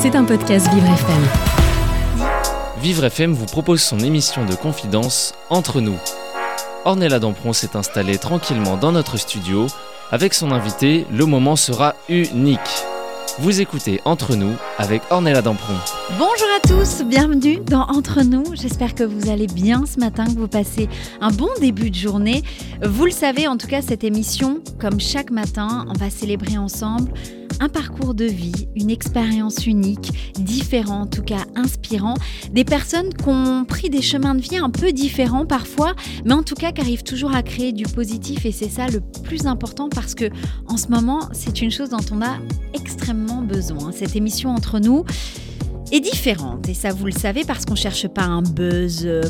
C'est un podcast Vivre FM. Vivre FM vous propose son émission de confidence Entre nous. Ornella Dampron s'est installée tranquillement dans notre studio. Avec son invité, le moment sera unique. Vous écoutez Entre nous avec Ornella Dampron. Bonjour à tous, bienvenue dans Entre nous. J'espère que vous allez bien ce matin, que vous passez un bon début de journée. Vous le savez, en tout cas, cette émission, comme chaque matin, on va célébrer ensemble un parcours de vie, une expérience unique, différent, en tout cas inspirant. Des personnes qui ont pris des chemins de vie un peu différents parfois, mais en tout cas qui arrivent toujours à créer du positif et c'est ça le plus important parce que en ce moment, c'est une chose dont on a extrêmement besoin. Cette émission entre nous, est différente. Et ça, vous le savez, parce qu'on cherche pas un buzz euh,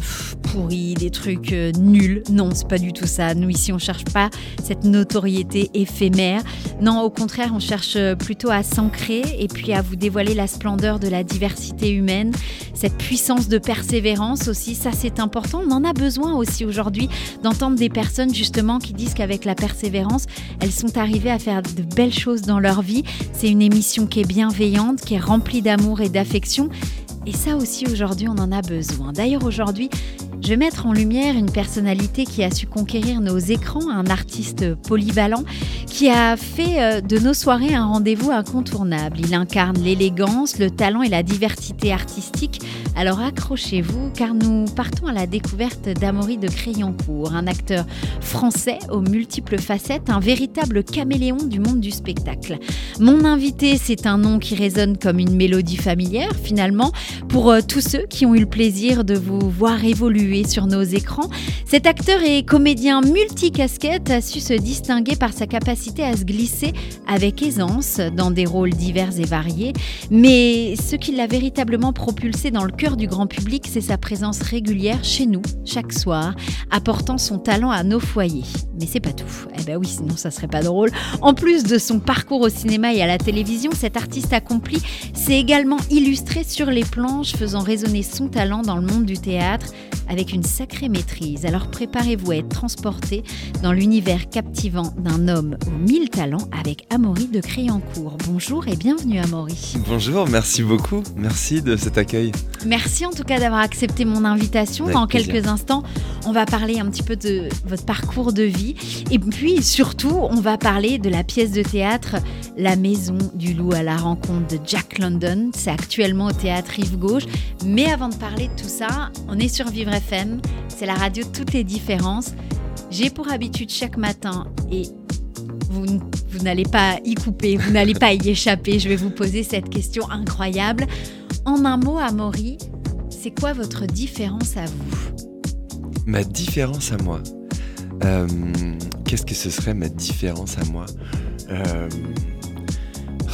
pourri, des trucs euh, nuls. Non, c'est pas du tout ça. Nous, ici, on cherche pas cette notoriété éphémère. Non, au contraire, on cherche euh, plutôt à s'ancrer et puis à vous dévoiler la splendeur de la diversité humaine, cette puissance de persévérance aussi. Ça, c'est important. On en a besoin aussi aujourd'hui d'entendre des personnes, justement, qui disent qu'avec la persévérance, elles sont arrivées à faire de belles choses dans leur vie. C'est une émission qui est bienveillante, qui est remplie d'amour et d'affection rédaction et ça aussi, aujourd'hui, on en a besoin. D'ailleurs, aujourd'hui, je vais mettre en lumière une personnalité qui a su conquérir nos écrans, un artiste polyvalent qui a fait euh, de nos soirées un rendez-vous incontournable. Il incarne l'élégance, le talent et la diversité artistique. Alors accrochez-vous car nous partons à la découverte d'Amaury de Crayoncourt, un acteur français aux multiples facettes, un véritable caméléon du monde du spectacle. Mon invité, c'est un nom qui résonne comme une mélodie familière finalement pour euh, tous ceux qui ont eu le plaisir de vous voir évoluer sur nos écrans. Cet acteur et comédien multicasquette a su se distinguer par sa capacité à se glisser avec aisance dans des rôles divers et variés. Mais ce qui l'a véritablement propulsé dans le cœur du grand public, c'est sa présence régulière chez nous, chaque soir, apportant son talent à nos foyers. Mais c'est pas tout. Eh ben oui, sinon ça serait pas drôle. En plus de son parcours au cinéma et à la télévision, cet artiste accompli s'est également illustré sur les faisant résonner son talent dans le monde du théâtre avec une sacrée maîtrise. Alors préparez-vous à être transporté dans l'univers captivant d'un homme aux mille talents avec Amaury de Créancourt. Bonjour et bienvenue Amaury. Bonjour, merci beaucoup. Merci de cet accueil. Merci en tout cas d'avoir accepté mon invitation. Dans quelques instants, on va parler un petit peu de votre parcours de vie et puis surtout, on va parler de la pièce de théâtre La Maison du Loup à la rencontre de Jack London. C'est actuellement au théâtre Gauche. Mais avant de parler de tout ça, on est sur Vivre FM, c'est la radio Toutes les différences. J'ai pour habitude chaque matin, et vous, vous n'allez pas y couper, vous n'allez pas y échapper, je vais vous poser cette question incroyable. En un mot, Amaury, c'est quoi votre différence à vous? Ma différence à moi euh, Qu'est-ce que ce serait ma différence à moi? Euh,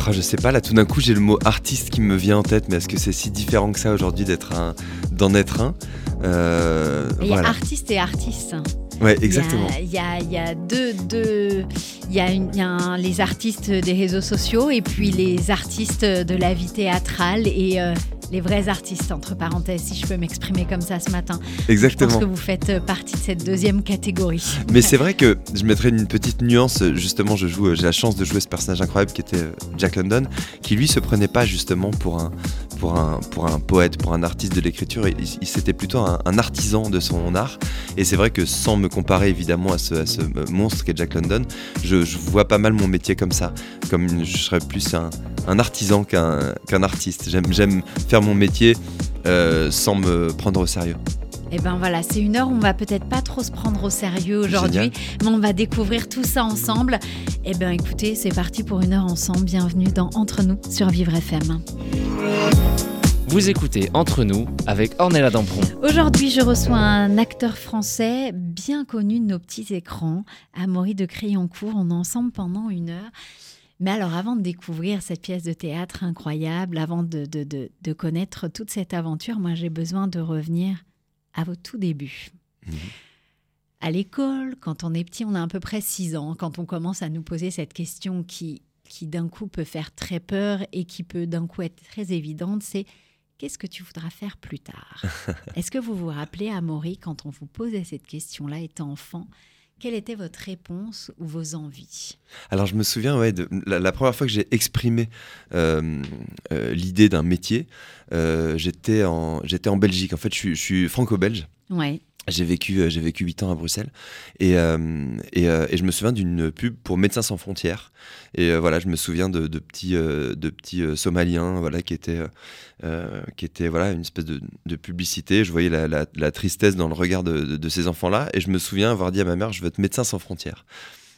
oh, Je sais pas, là tout d'un coup j'ai le mot artiste qui me vient en tête, mais est-ce que c'est si différent que ça aujourd'hui d'être un, d'en être un? Euh, Il y a artiste et artiste. Ouais, exactement. Il y a, y a, deux, deux, il y a, une, y a les artistes des réseaux sociaux et puis les artistes de la vie théâtrale et euh, les vrais artistes, entre parenthèses, si je peux m'exprimer comme ça ce matin. Exactement. Je pense que vous faites euh, partie de cette deuxième catégorie. Mais c'est vrai que je mettrais une petite nuance. Justement, je joue, j'ai la chance de jouer ce personnage incroyable qui était Jack London, qui lui se prenait pas justement pour un, pour un, poète, pour un artiste de l'écriture. C'était plutôt un, artisan de son art. Et c'est vrai que sans me comparer évidemment à ce, monstre qu'est Jack London, je, vois pas mal mon métier comme ça. Comme je serais plus un, artisan qu'un qu'un artiste. J'aime faire mon métier euh, sans me prendre au sérieux. Et eh ben voilà, c'est une heure où on va peut-être pas trop se prendre au sérieux aujourd'hui, mais on va découvrir tout ça ensemble. Et eh ben écoutez, c'est parti pour une heure ensemble. Bienvenue dans Entre nous sur Vivre FM. Vous écoutez Entre nous avec Ornella Dampron. Aujourd'hui, je reçois un acteur français bien connu de nos petits écrans, Amaury de Crayoncourt. On est ensemble pendant une heure. Mais alors, avant de découvrir cette pièce de théâtre incroyable, avant de, de, connaître toute cette aventure, moi, j'ai besoin de revenir à vos tout débuts. Mhm. À l'école, quand on est petit, on a à peu près 6 ans, quand on commence à nous poser cette question qui, qui d'un coup peut faire très peur et qui peut d'un coup être très évidente, c'est qu'est-ce que tu voudras faire plus tard? Est-ce que vous vous rappelez, Amaury, quand on vous posait cette question-là, étant enfant, quelle était votre réponse ou vos envies? Alors je me souviens, ouais, de, la, première fois que j'ai exprimé euh, euh, l'idée d'un métier, euh, j'étais en, en Belgique. En fait, je suis, je suis franco-belge. Ouais. J'ai vécu, euh, j'ai vécu 8 ans à Bruxelles et, euh, euh, et, je me souviens d'une pub pour Médecins sans frontières. Et voilà, je me souviens de, de petits, de petits Somaliens voilà, qui étaient, qui étaient voilà, une espèce de, de publicité. Je voyais la, la, tristesse dans le regard de, de ces enfants-là et je me souviens avoir dit à ma mère Je veux être médecin sans frontières.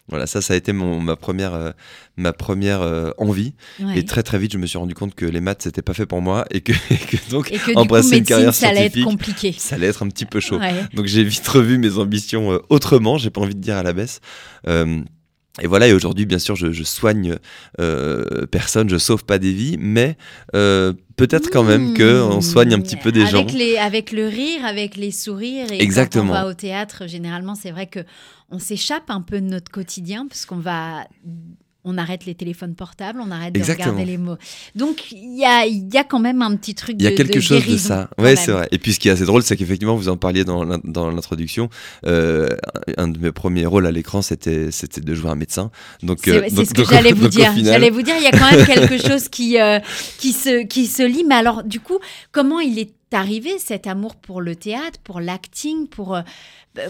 Voilà, ça, ça a été mon, ma première, euh, ma première euh, envie. Et très très vite, je me suis rendu compte que les maths, c'était pas fait pour moi et que, donc et que, embrasser une carrière ça allait être compliqué. Ça allait être un petit peu chaud. Donc j'ai vite revu mes ambitions euh, autrement. J'ai pas envie de dire à la baisse. Et voilà, et aujourd'hui, bien sûr, je, je soigne euh, personne, je sauve pas des vies, mais euh, peut-être quand même que on soigne un petit peu des avec gens. Les, avec le rire, avec les sourires. Et Exactement. quand on va au théâtre, généralement, c'est vrai que on s'échappe un peu de notre quotidien, parce qu'on va on arrête les téléphones portables, on arrête de regarder les mots. Donc il y a, y a, quand même un petit truc Il y a quelque chose de ça. Oui, c'est vrai. Et puis ce qui est assez drôle, c'est qu'effectivement, vous en parliez dans l'introduction, euh, un de mes premiers rôles à l'écran, c'était de jouer un médecin. Donc c'est euh, ce que j'allais vous dire. J'allais vous dire, il y a quand même quelque chose qui, euh, qui, se, qui se lit. Mais alors, du coup, comment il est arrivé cet amour pour le théâtre, pour l'acting, pour euh,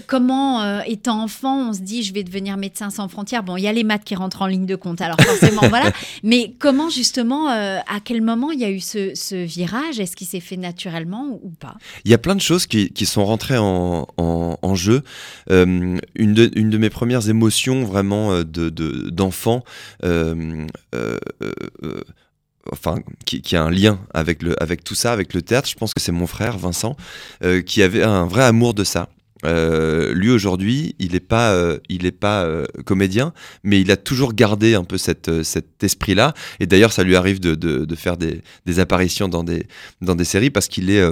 comment, euh, étant enfant, on se dit je vais devenir médecin sans frontières. Bon, il y a les maths qui rentrent en ligne de compte, alors forcément, voilà. Mais comment justement, euh, à quel moment il y a eu ce, virage? Est-ce qu'il s'est fait naturellement ou pas? Il y a plein de choses qui, sont rentrées en, jeu. une, de, une, de, mes premières émotions vraiment d'enfant, de, enfin, qui, a un lien avec, le, avec tout ça, avec le théâtre. Je pense que c'est mon frère Vincent, euh, qui avait un vrai amour de ça. Euh, lui aujourd'hui, il n'est pas, euh, il est pas comédien, mais il a toujours gardé un peu cet esprit-là. Et d'ailleurs, ça lui arrive de faire des, des, apparitions dans des, dans des séries parce qu'il est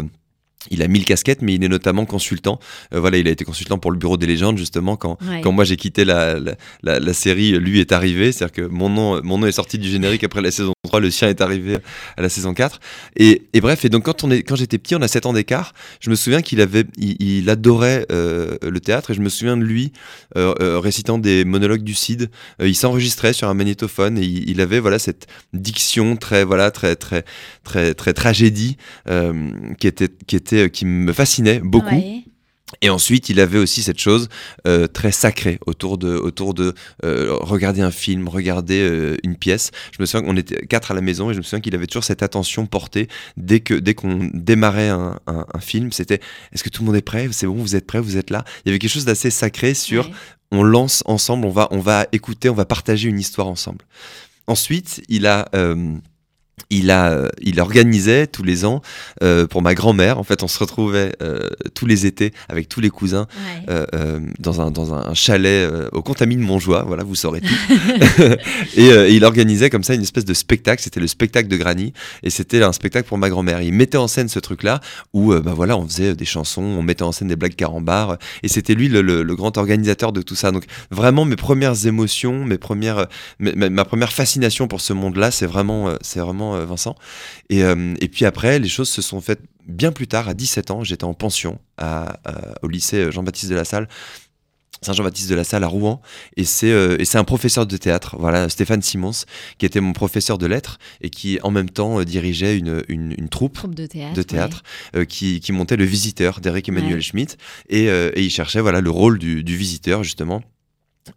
il a mille casquettes, mais il est notamment consultant. Euh, voilà, il a été consultant pour le Bureau des légendes, justement, quand, quand moi j'ai quitté la, la, la, série, lui est arrivé. C'est-à-dire que mon nom, mon nom est sorti du générique après la saison 3, le sien est arrivé à la saison 4. Et, et bref, et donc quand, on est, quand j'étais petit, on a 7 ans d'écart, je me souviens qu'il avait, il, adorait euh, le théâtre et je me souviens de lui euh, récitant des monologues du Cid. il s'enregistrait sur un magnétophone et il, avait voilà, cette diction très, voilà, très, très, très, très, tragédie qui était, qui était euh, qui me fascinait beaucoup. Et ensuite, il avait aussi cette chose euh, très sacrée autour de, autour de euh, regarder un film, regarder une pièce. Je me souviens qu'on était quatre à la maison et je me souviens qu'il avait toujours cette attention portée dès que dès qu'on démarrait un, un, film. C'était est-ce que tout le monde est prêt? C'est bon, vous êtes prêts, vous êtes là? Il y avait quelque chose d'assez sacré sur on lance ensemble, on va on va écouter, on va partager une histoire ensemble. Ensuite, il a il a, euh, il organisait tous les ans euh, pour ma grand-mère. En fait, on se retrouvait euh, tous les étés avec tous les cousins dans un dans un chalet au Contamine Montjoie. Voilà, vous saurez tout. et, il organisait comme ça une espèce de spectacle. C'était le spectacle de Granny et c'était un spectacle pour ma grand-mère. Il mettait en scène ce truc-là où bah voilà, on faisait des chansons, on mettait en scène des blagues carambars et c'était lui le, grand organisateur de tout ça. Donc vraiment mes premières émotions, mes premières, ma première fascination pour ce monde-là, c'est vraiment, c'est vraiment euh, Vincent. Euh, et, puis après, les choses se sont faites bien plus tard, à 17 ans. J'étais en pension au lycée Jean-Baptiste de la Salle. Saint-Jean-Baptiste de la Salle à Rouen et c'est euh, un professeur de théâtre voilà Stéphane Simons qui était mon professeur de lettres et qui en même temps dirigeait une, une, troupe, de théâtre, qui, montait le visiteur d'Eric Emmanuel Schmitt et, il cherchait voilà le rôle du, du visiteur justement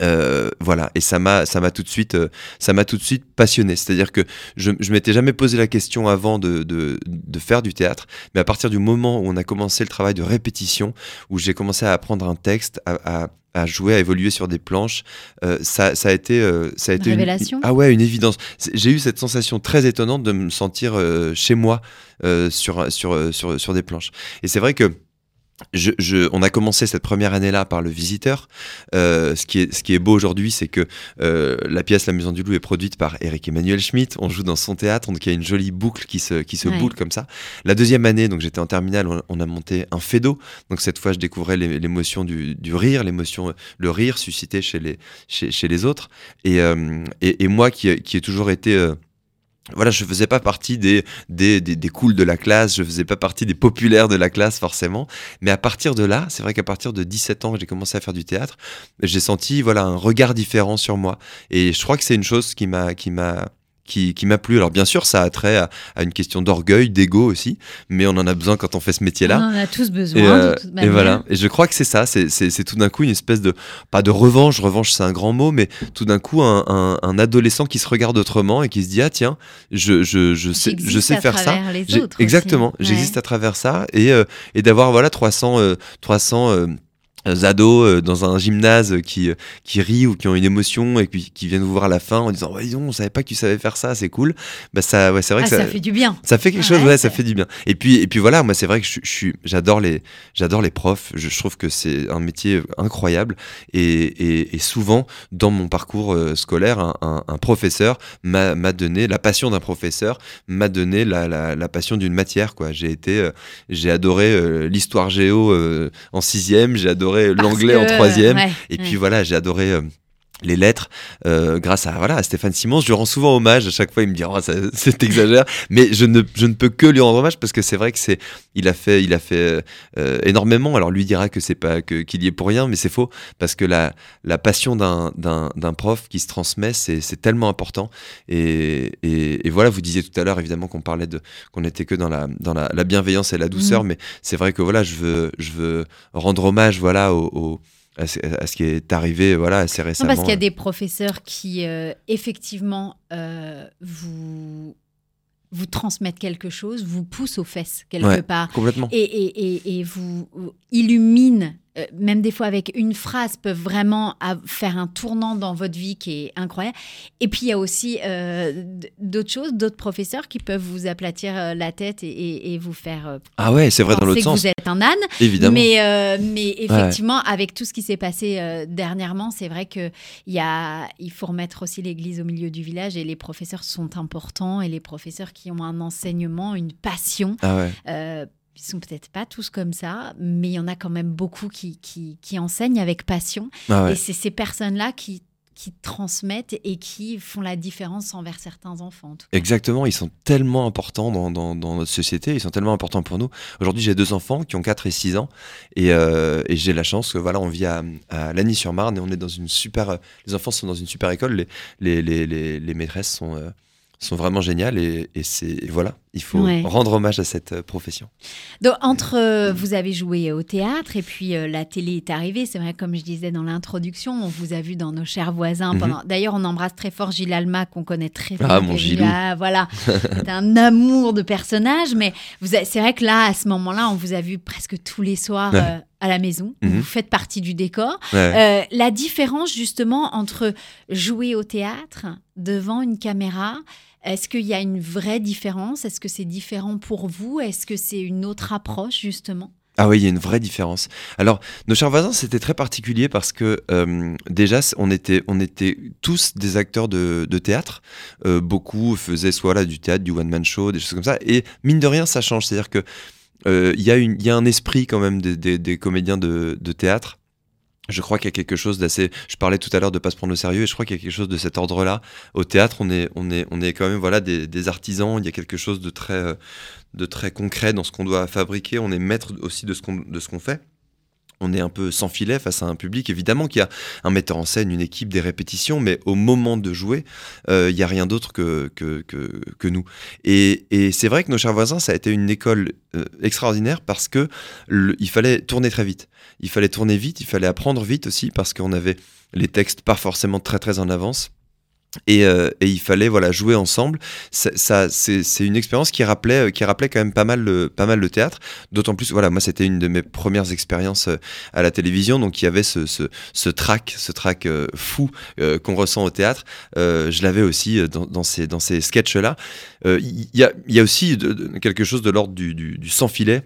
euh, voilà, et ça m'a, ça m'a tout de suite, euh, ça m'a tout de suite passionné. C'est-à-dire que je, je m'étais jamais posé la question avant de, de, de, faire du théâtre, mais à partir du moment où on a commencé le travail de répétition, où j'ai commencé à apprendre un texte, à, à, à jouer, à évoluer sur des planches, euh, ça, ça, a été, ça a été une révélation. ah ouais, une évidence. J'ai eu cette sensation très étonnante de me sentir chez moi sur, sur, sur, sur des planches. Et c'est vrai que je, on a commencé cette première année-là par le visiteur. Euh, ce, qui est, ce qui est beau aujourd'hui, c'est que euh, la pièce La Maison du Loup est produite par Eric Emmanuel Schmitt. On joue dans son théâtre, donc il y a une jolie boucle qui se, qui se boule comme ça. La deuxième année, donc j'étais en terminale, on, a monté un fédo. Donc cette fois, je découvrais l'émotion du, du, rire, l'émotion, le rire suscité chez les, chez, chez les autres. Et, euh, et, et, moi qui, qui ai toujours été voilà, je faisais pas partie des, des, des, des cools de la classe, je faisais pas partie des populaires de la classe forcément. Mais à partir de là, c'est vrai qu'à partir de 17 ans que j'ai commencé à faire du théâtre, j'ai senti voilà un regard différent sur moi. Et je crois que c'est une chose qui m'a qui m'a qui, qui m'a plu. Alors bien sûr, ça a trait à, à une question d'orgueil, d'ego aussi, mais on en a besoin quand on fait ce métier-là. On en a tous besoin. Et, euh, de toute et voilà. Et je crois que c'est ça. C'est- C'est c'est tout d'un coup une espèce de pas de revanche. Revanche, c'est un grand mot, mais tout d'un coup un, un- un adolescent qui se regarde autrement et qui se dit ah tiens, je je je sais je sais à faire ça. les autres. Exactement. Ouais. J'existe à travers ça et euh, et d'avoir voilà 300 euh, 300 euh, ados euh, dans un gymnase qui, euh, qui rient ou qui ont une émotion et qui, qui viennent vous voir à la fin en disant ouais, dis donc, on savait pas que tu savais faire ça c'est cool bah ça ouais c'est vrai Ah, que ça fait du bien. ça fait quelque Ouais, chose, ouais, ça fait du bien. Et puis, et puis voilà, moi c'est vrai que je, suis, j'adore les, j'adore les profs. Je, je trouve que c'est un métier incroyable. Et, et, et souvent, dans mon parcours euh, scolaire, un, un- un professeur m'a, m'a donné la passion d'un professeur, m'a donné la, la, la passion d'une matière. Quoi. J'ai été, euh, j'ai adoré euh, l'histoire géo euh, en sixième, j'ai adoré L'anglais en troisième. ouais, Et ouais. puis voilà, j'ai adoré euh, les lettres euh, grâce à voilà à Stéphane Simon. Je lui rends souvent hommage. À chaque fois, il me dit oh, ça- c'est exagère, mais je ne je ne peux que lui rendre hommage parce que c'est vrai que c'est il a fait il a fait euh, énormément. Alors lui dira que c'est pas que qu'il y est pour rien, mais c'est faux parce que la la passion d'un d'un d'un prof qui se transmet, c'est c'est tellement important. Et, et et voilà, vous disiez tout à l'heure évidemment qu'on parlait de qu'on était que dans la dans la, la bienveillance et la douceur, Mhm. mais c'est vrai que voilà, je veux je veux rendre hommage voilà au, au- à, ce, à ce qui est arrivé voilà assez Non, récemment. parce qu'il y a des professeurs qui, euh, effectivement, euh, vous, vous transmettent quelque chose, vous poussent aux fesses, quelque Ouais. part. Complètement. Et, et, et, et vous vous illuminent, euh, même des fois avec une phrase, peuvent vraiment faire un tournant dans votre vie qui est incroyable. Et puis, il y a aussi euh, d'autres choses, d'autres professeurs qui peuvent vous aplatir euh, la tête et, et- et vous faire Ah ouais, c'est vrai dans l'autre sens, vous êtes un âne. évidemment. Mais, mais effectivement, avec tout ce qui s'est passé dernièrement, c'est vrai que il y a, il faut remettre aussi l'église au milieu du village et les professeurs sont importants et les professeurs qui ont un enseignement, une passion, Ah ouais. Ils sont peut-être pas tous comme ça, mais il y en a quand même beaucoup qui, qui, qui enseignent avec passion. Ah ouais. Et c'est ces personnes-là qui, qui transmettent et qui font la différence envers certains enfants. en tout cas. Exactement, ils sont tellement importants dans, dans, dans notre société, ils sont tellement importants pour nous. Aujourd'hui, j'ai deux enfants qui ont 4 et 6 ans et, euh, et j'ai la chance que voilà, on vit à, à Lagny-sur-Marne et on est dans une super. Les enfants sont dans une super école, les, les, les, les, les maîtresses sont, euh, sont vraiment géniales et, et c'est voilà, il faut Ouais. rendre hommage à cette euh, profession. Donc, entre, euh, vous avez joué au théâtre et puis euh, la télé est arrivée. C'est vrai, comme je disais dans l'introduction, on vous a vu dans nos chers voisins. Mhm. pendant... D'ailleurs, on embrasse très fort Gilles Alma, qu'on connaît très bien. Ah, mon. Ah, voilà, c'est un amour de personnage. Mais vous a- c'est vrai que là, à ce moment-là, on vous a vu presque tous les soirs Ouais. euh, à la maison. Mhm. Vous faites partie du décor. Ouais. La différence justement entre jouer au théâtre devant une caméra, est-ce qu'il y a une vraie différence? Est-ce que c'est différent pour vous? Est-ce que c'est une autre approche justement? Ah oui, il y a une vraie différence. Alors, nos chers voisins, c'était très particulier parce que euh, déjà, on était, on était tous des acteurs de, théâtre. Euh, beaucoup faisaient soit là du théâtre, du one-man show, des choses comme ça. Et mine de rien, ça change. C'est-à-dire que euh, il y, y a un esprit quand même des, comédiens de théâtre. Je crois qu'il y a quelque chose d'assez. Je parlais tout à l'heure de pas se prendre au sérieux, et je crois qu'il y a quelque chose de cet ordre-là. Au théâtre, on est, on est, on est quand même voilà des, des artisans. Il y a quelque chose de très, euh, de très concret dans ce qu'on doit fabriquer. On est maître aussi de ce qu'on, de ce qu'on fait. On est un peu sans filet face à un public. Évidemment qu'il y a un metteur en scène, une équipe, des répétitions, mais au moment de jouer, euh, il n'y a rien d'autre que, nous. Et, c'est vrai que nos chers voisins, ça a été une école euh, extraordinaire parce que il fallait tourner très vite. Il fallait tourner vite, il fallait apprendre vite aussi parce qu'on avait les textes pas forcément très très en avance. Et, euh, et il fallait voilà jouer ensemble. Ça, ça- c'est une expérience qui rappelait qui rappelait quand même pas mal le, pas mal le théâtre. D'autant plus voilà moi c'était une de mes premières expériences euh, à la télévision donc il y avait ce ce, ce trac ce trac euh, fou euh, qu'on ressent au théâtre. Euh, je l'avais aussi euh, dans, dans ces dans ces sketchs là. Il y a il y a aussi quelque chose de l'ordre du, du, du sans filet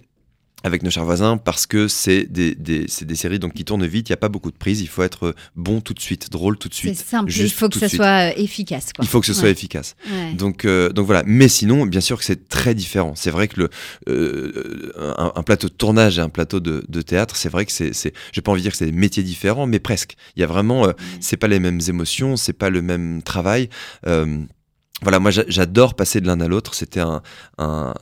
avec nos chers voisins parce que c'est des, des, c'est des séries donc qui tournent vite, il n'y a pas beaucoup de prises, il faut être bon tout de suite, drôle tout de C'est suite. simple, il faut que suite. soit euh, efficace. Quoi. Il faut que ce soit efficace. Ouais. Donc, euh, donc voilà. Mais sinon, bien sûr que c'est très différent. C'est vrai que le, euh, un, un plateau de tournage et un plateau de, de théâtre, c'est vrai que c'est, c'est, j'ai pas envie de dire que c'est des métiers différents, mais presque. Il y a vraiment, euh, c'est pas les mêmes émotions, c'est pas le même travail. Euh, voilà, moi j'adore passer de l'un à l'autre. C'était un, un,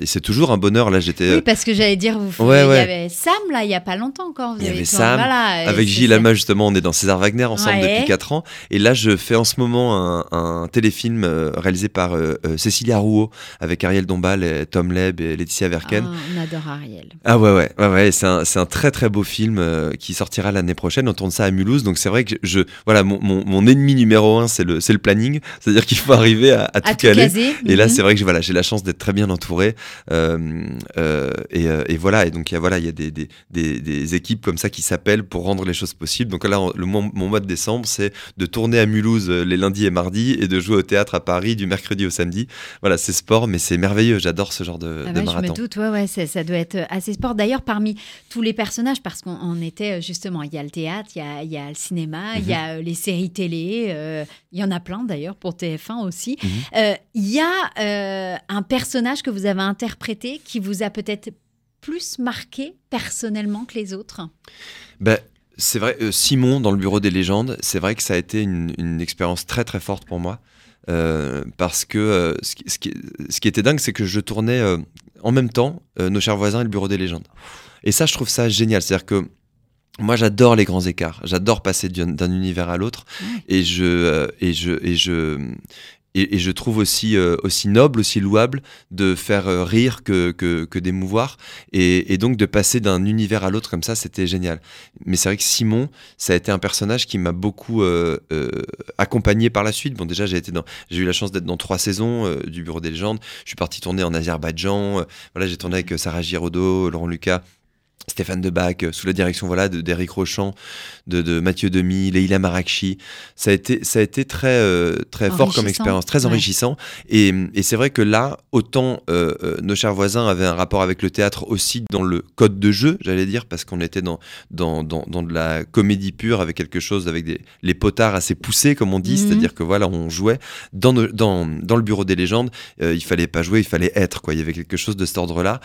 et c'est toujours un bonheur. Là, j'étais. Oui, parce que j'allais dire, vous, il y avait Sam là, il y a pas longtemps encore. il y avait Sam. avec Gilles Alma justement, on est dans César Wagner ensemble depuis 4 ans. Et là, je fais en ce moment un, téléfilm euh, réalisé par euh, euh, Cécilia Rouault avec Ariel Dombal, et Tom Leb et Laetitia Verken. Ah, on adore Ariel. Ah ouais ouais ouais, ouais c'est un, un, très très beau film qui sortira l'année prochaine. On tourne ça à Mulhouse, donc c'est vrai que je voilà mon, mon, mon ennemi numéro un c'est le c'est le planning, c'est-à-dire qu'il faut arriver à, tout, caler. Et là, mhm. c'est vrai que j'ai voilà, la chance d'être très bien entouré. Euh, euh, euh, et, voilà, et donc il y a, voilà, y a des, des, des, équipes comme ça qui s'appellent pour rendre les choses possibles. Donc là, le, mon, mois de décembre, c'est de tourner à Mulhouse les lundis et mardis et de jouer au théâtre à Paris du mercredi au samedi. Voilà, c'est sport, mais c'est merveilleux. J'adore ce genre de, ah de marathon. Je me doute, ouais, ouais, ça doit être assez sport. D'ailleurs, parmi tous les personnages, parce qu'on était justement, il y a le théâtre, il y a, y a le cinéma, il y a mhm. les séries télé, il y en a plein d'ailleurs pour TF1 aussi. Mhm. Euh, il y a euh, un personnage que vous avez interprété qui vous a peut-être plus marqué personnellement que les autres? Ben, C'est vrai, euh, Simon dans le Bureau des légendes, c'est vrai que ça a été une, expérience très très forte pour moi. parce que ce, qui, ce, qui, était dingue, c'est que je tournais en même temps Nos chers voisins et le Bureau des légendes. Et ça, je trouve ça génial. C'est-à-dire que moi, j'adore les grands écarts. J'adore passer d'un univers à l'autre. Et je, et je, et je, et, je trouve aussi, euh, aussi noble, aussi louable de faire euh, rire que, que, d'émouvoir. Et, donc de passer d'un univers à l'autre comme ça, c'était génial. Mais c'est vrai que Simon, ça a été un personnage qui m'a beaucoup euh, accompagné par la suite. Bon, déjà, j'ai, été dans, j'ai eu la chance d'être dans trois saisons du Bureau des légendes. Je suis parti tourner en Azerbaïdjan. voilà, j'ai tourné avec Sarah Giraudot, Laurent Lucas. Stéphane Debac, euh, sous la direction voilà d'Éric Rochant, de, de, Mathieu Demy, Leila Marakchi. Ça a été, ça a été très, euh, très fort comme expérience, très enrichissant. Et, et c'est vrai que là, autant euh, nos chers voisins avaient un rapport avec le théâtre aussi dans le code de jeu, j'allais dire, parce qu'on était dans, dans, dans, dans, de la comédie pure, avec quelque chose, avec des, les potards assez poussés, comme on dit, mhm. c'est-à-dire que voilà, on jouait. Dans, dans, dans le bureau des légendes, il fallait pas jouer, il fallait être, quoi. Il y avait quelque chose de cet ordre-là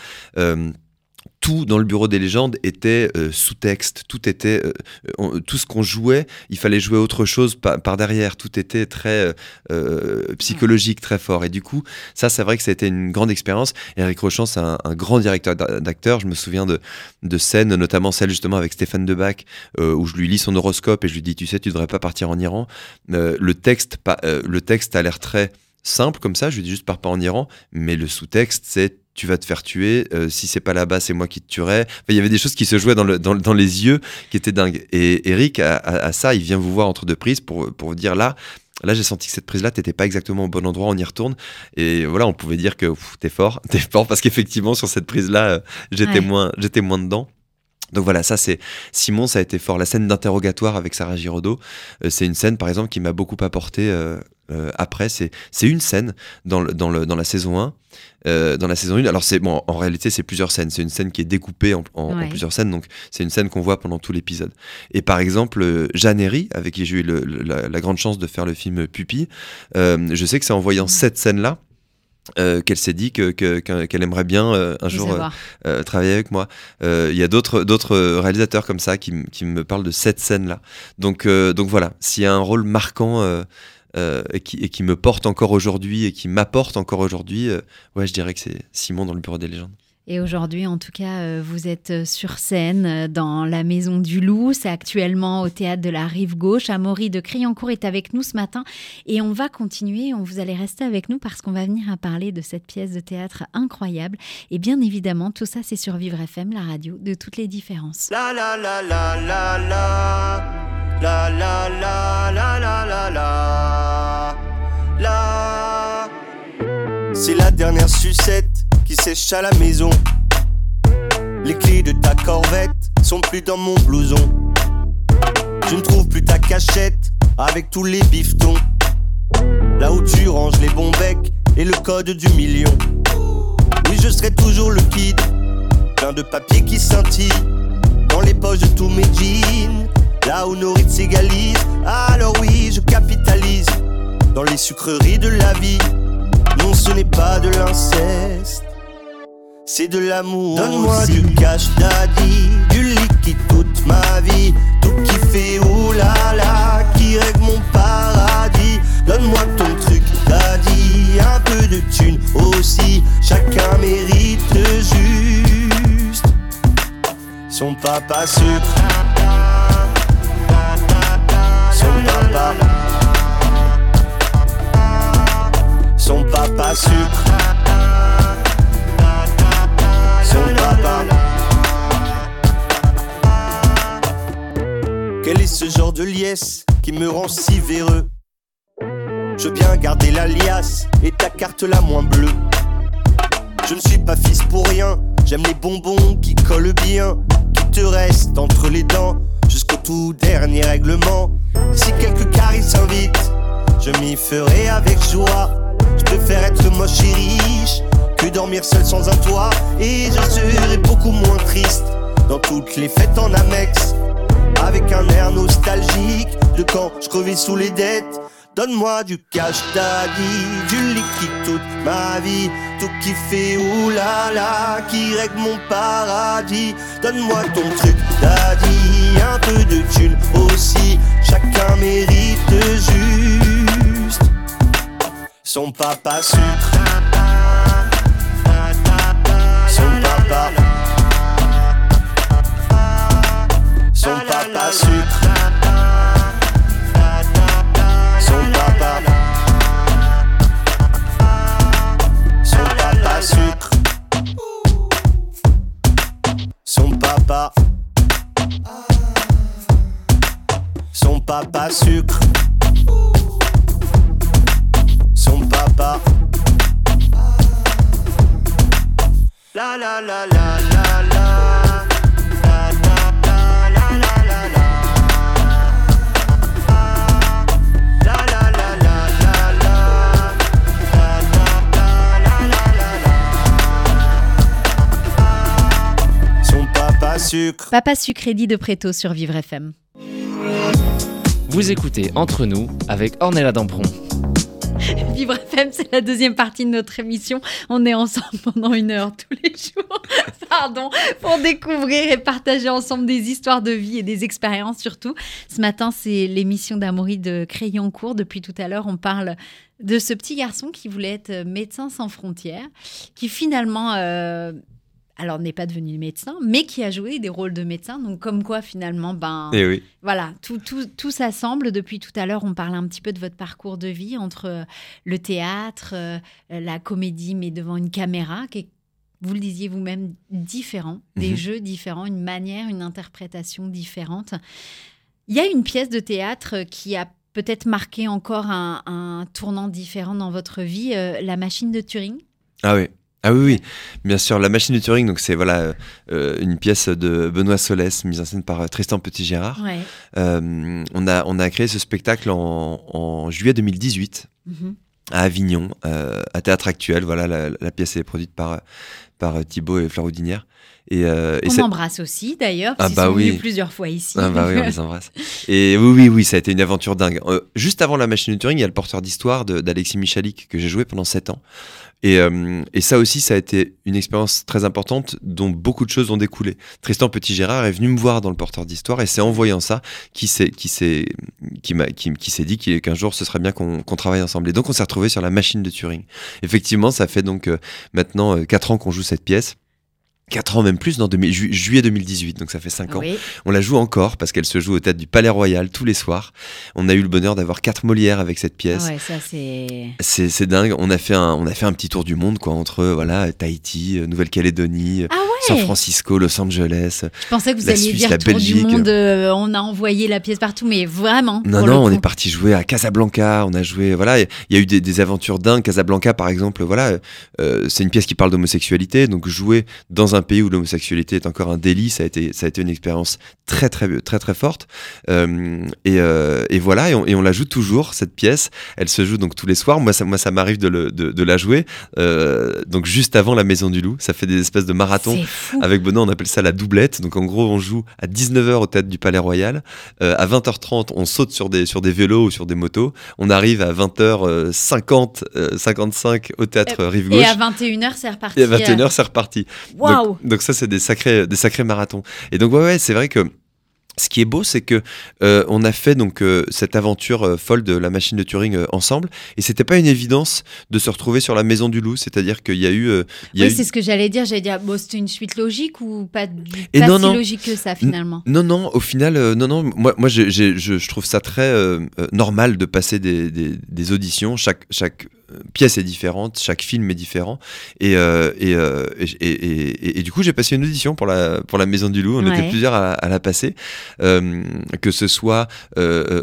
tout dans le bureau des légendes était euh, sous texte, tout était euh, tout ce qu'on jouait, il fallait jouer autre chose par, derrière, tout était très euh, psychologique, très fort. Et du coup, ça, c'est vrai que ça a été une grande expérience. Eric Rochant, c'est un, grand directeur d'acteurs. Je me souviens de, de scènes, notamment celle justement avec Stéphane Debac, où je lui lis son horoscope et je lui dis, tu sais, tu devrais pas partir en Iran. le texte, le texte a l'air très simple comme ça, je lui dis juste pars pas en Iran, mais le sous-texte c'est tu vas te faire tuer, euh, si c'est pas là-bas, c'est moi qui te tuerai. il y avait des choses qui se jouaient dans, le, dans, dans les yeux qui étaient dingues. Et Eric, à, ça, il vient vous voir entre deux prises pour, pour vous dire là, Là, j'ai senti que cette prise-là, t'étais pas exactement au bon endroit, on y retourne. Et voilà, on pouvait dire que t'es fort, t'es fort, parce qu'effectivement, sur cette prise-là, euh, j'étais moins, j'étais moins dedans. Donc voilà, ça c'est Simon, ça a été fort. La scène d'interrogatoire avec Sarah Giraudot, euh, c'est une scène par exemple qui m'a beaucoup apporté euh, euh, après. C'est une scène dans, le, dans, le, dans la saison 1. dans la saison 1, alors c'est bon, en réalité c'est plusieurs scènes. C'est une scène qui est découpée en, en, plusieurs scènes, donc c'est une scène qu'on voit pendant tout l'épisode. Et par exemple, Jeanne Herry, avec qui j'ai eu la, grande chance de faire le film Pupille, je sais que c'est en voyant mmh. cette scène-là euh, qu'elle s'est dit qu'elle que, aimerait bien euh, un jour euh, travailler avec moi. Il y a d'autres d'autres réalisateurs comme ça qui, qui, me parlent de cette scène-là. Donc, donc voilà, s'il y a un rôle marquant et qui, et, qui, me porte encore aujourd'hui et qui m'apporte encore aujourd'hui, ouais, je dirais que c'est Simon dans le Bureau des légendes. Et aujourd'hui, en tout cas, euh, vous êtes euh, sur scène euh, dans la Maison du Loup. C'est actuellement au théâtre de la Rive Gauche. Amaury de Criancourt est avec nous ce matin. Et on va continuer. On, vous allez rester avec nous parce qu'on va venir à parler de cette pièce de théâtre incroyable. Et bien évidemment, tout ça, c'est sur Vivre FM, la radio de toutes les différences. La la la la la la. La la la la la la la. La. C'est la dernière sucette qui sèche à la maison. Les clés de ta corvette sont plus dans mon blouson. Je ne trouve plus ta cachette avec tous les bifetons. Là où tu ranges les bons becs et le code du million. Oui, je serai toujours le kid, plein de papier qui scintille dans les poches de tous mes jeans. Là où nos rites s'égalisent, alors oui, je capitalise dans les sucreries de la vie. Non, ce n'est pas de l'inceste c'est de l'amour. Donne-moi du cash daddy, du liquide toute ma vie. Tout qui fait oulala, qui règle mon paradis. Donne-moi ton truc daddy un peu de thunes aussi. Chacun mérite juste son papa sucre. Son papa. Son papa sucre. Quel est ce genre de liesse qui me rend si véreux Je bien garder l'alias et ta carte la moins bleue. Je ne suis pas fils pour rien, j'aime les bonbons qui collent bien, qui te restent entre les dents jusqu'au tout dernier règlement. Si quelques caries s'invitent, je m'y ferai avec joie. Je préfère être moche et riche que dormir seul sans un toit. Et je serai beaucoup moins triste dans toutes les fêtes en Amex. Avec un air nostalgique de quand je crevais sous les dettes. Donne-moi du cash daddy, du liquide toute ma vie, tout qui fait oulala, qui règle mon paradis. Donne-moi ton truc daddy, un peu de thunes aussi, chacun mérite juste son papa sucre. Son papa sucre. Son papa. Son papa sucre. Son papa. Son papa sucre. Son papa. La la la la la la. La la la la la la la. La la la la la la. La la la la la la. Son papa sucre. Papa Sucrédit de Préto sur Vivre FM. Vous écoutez Entre nous avec Ornella Dampron. Vivre FM, c'est la deuxième partie de notre émission. On est ensemble pendant une heure tous les jours. Pardon, pour découvrir et partager ensemble des histoires de vie et des expériences surtout. Ce matin, c'est l'émission d'Amaury de Crayoncourt. Depuis tout à l'heure, on parle de ce petit garçon qui voulait être médecin sans frontières, qui finalement euh, alors n'est pas devenu médecin, mais qui a joué des rôles de médecin. Donc comme quoi finalement, ben Et oui. voilà, tout, tout, tout s'assemble. Depuis tout à l'heure, on parle un petit peu de votre parcours de vie entre euh, le théâtre, euh, la comédie, mais devant une caméra, qui est, vous le disiez vous-même, différent, des Mhm. jeux différents, une manière, une interprétation différente. Il y a une pièce de théâtre qui a peut-être marqué encore un, un tournant différent dans votre vie, euh, La machine de Turing? Ah oui. Ah oui, oui, bien sûr. La machine de Turing, donc c'est voilà euh, une pièce de Benoît Solès, mise en scène par euh, Tristan Petit-Gérard. Ouais. Euh, on, a, on a créé ce spectacle en, en juillet 2018 Mhm. à Avignon, euh, à Théâtre Actuel. Voilà, la, la pièce est produite par, par Thibaut et Fleur Houdinière. Et, euh, et On embrasse aussi d'ailleurs, Ah parce qu'ils bah sont oui. venus plusieurs fois ici. Ah bah oui, on les embrasse. Et oui, oui, oui, ça a été une aventure dingue. Euh, juste avant la machine de Turing, il y a le porteur d'histoire d'Alexis Michalik que j'ai joué pendant 7 ans. Et, euh, et ça aussi, ça a été une expérience très importante dont beaucoup de choses ont découlé. Tristan Petit-Gérard est venu me voir dans le porteur d'histoire et c'est en voyant ça qui s'est qui s'est qui qui, qui dit qu'il- qu'un jour ce serait bien qu'on qu'on travaille ensemble. Et donc on s'est retrouvé sur la machine de Turing. Effectivement, ça fait donc euh, maintenant 4 ans qu'on joue cette pièce. 4 ans même plus, dans ju- juillet 2018, donc ça fait 5 ans. Oui. On la joue encore parce qu'elle se joue au théâtre du Palais Royal tous les soirs. On a eu le bonheur d'avoir quatre Molières avec cette pièce. Ouais, ça c'est. Dingue. On a fait un on a fait un petit tour du monde quoi entre voilà Tahiti, euh, Nouvelle-Calédonie, Ah ouais San Francisco, Los Angeles. Je pensais que vous La alliez Suisse, dire la tour du Belgique. monde, euh, on a envoyé la pièce partout, mais vraiment. Non non, on est parti jouer à Casablanca. On a joué voilà. Il y a eu des, des aventures dingues. Casablanca par exemple. Voilà, euh, c'est une pièce qui parle d'homosexualité. Donc jouer dans un pays où l'homosexualité est encore un délit, ça a été ça a été une expérience très très très très forte. Euh, et, euh, et voilà, et on, et on la joue toujours cette pièce. Elle se joue donc tous les soirs. Moi ça moi ça m'arrive de, de, de la jouer. Euh, donc juste avant la Maison du Loup, ça fait des espèces de marathons. Avec Benoît, on appelle ça la doublette. Donc en gros, on joue à 19h au théâtre du Palais Royal. À 20h30, on saute sur des, sur des vélos ou sur des motos. On arrive à 20h50, euh, 55 au théâtre Rive Gauche. Et à 21h, c'est reparti. Et à 21h, c'est reparti. Donc, donc ça, c'est des sacrés, des sacrés marathons. Et donc, ouais, ouais, c'est vrai que ce qui est beau, c'est que euh, on a fait donc euh, cette aventure euh, folle de la machine de Turing ensemble, et c'était pas une évidence de se retrouver sur la Maison du Loup. C'est-à-dire qu'il y a eu. oui, c'est ce que j'allais dire. J'allais dire, bon, c'était une suite logique ou pas, et pas si logique que ça finalement? Non, non. Au final, non, non. Moi, moi, je, je, trouve ça très normal de passer des, des, des auditions. Chaque, chaque pièce est différente, chaque film est différent. Et, euh, euh, et, et, et, du coup, j'ai passé une audition pour la, pour la Maison du Loup. On était plusieurs à, à la passer. Euh, que ce soit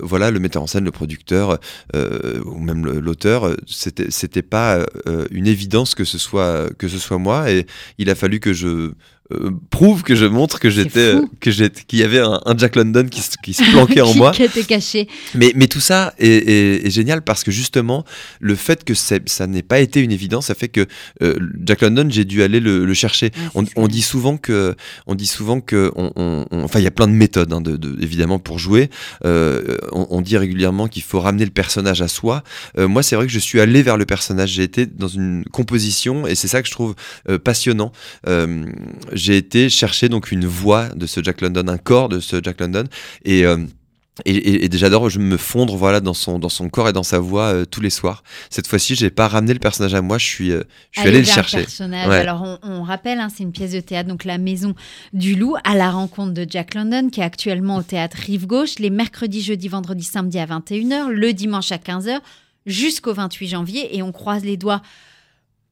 voilà, le metteur en scène, le producteur ou même l'auteur, c'était, c'était pas une évidence que ce, soit, que ce soit moi. Et il a fallu que je euh, prouve que je montre que j'étais que j'ai qu'il y avait un, Jack London qui, qui se planquait en moi. qui était caché. Mais mais tout ça est, est, génial parce que justement le fait que ça n'ait pas été une évidence ça fait que euh, Jack London j'ai dû aller le, le chercher. On, on, dit souvent que on dit souvent que on, on, enfin il y a plein de méthodes hein, de, de, évidemment pour jouer. Euh, on, dit régulièrement qu'il faut ramener le personnage à soi. Euh, moi c'est vrai que je suis allé vers le personnage. J'ai été dans une composition et c'est ça que je trouve passionnant j'ai été chercher donc une voix de ce Jack London, un corps de ce Jack London, et euh, et, et, j'adore me fondre voilà dans son dans son corps et dans sa voix euh, tous les soirs. Cette fois-ci, j'ai pas ramené le personnage à moi, je suis euh, je suis allé le chercher. Alors on, rappelle, hein, c'est une pièce de théâtre, donc la Maison du Loup à la rencontre de Jack London, qui est actuellement au théâtre Rive Gauche les mercredis, jeudi, vendredi, samedi à 21h, le dimanche à 15h jusqu'au 28 janvier, et on croise les doigts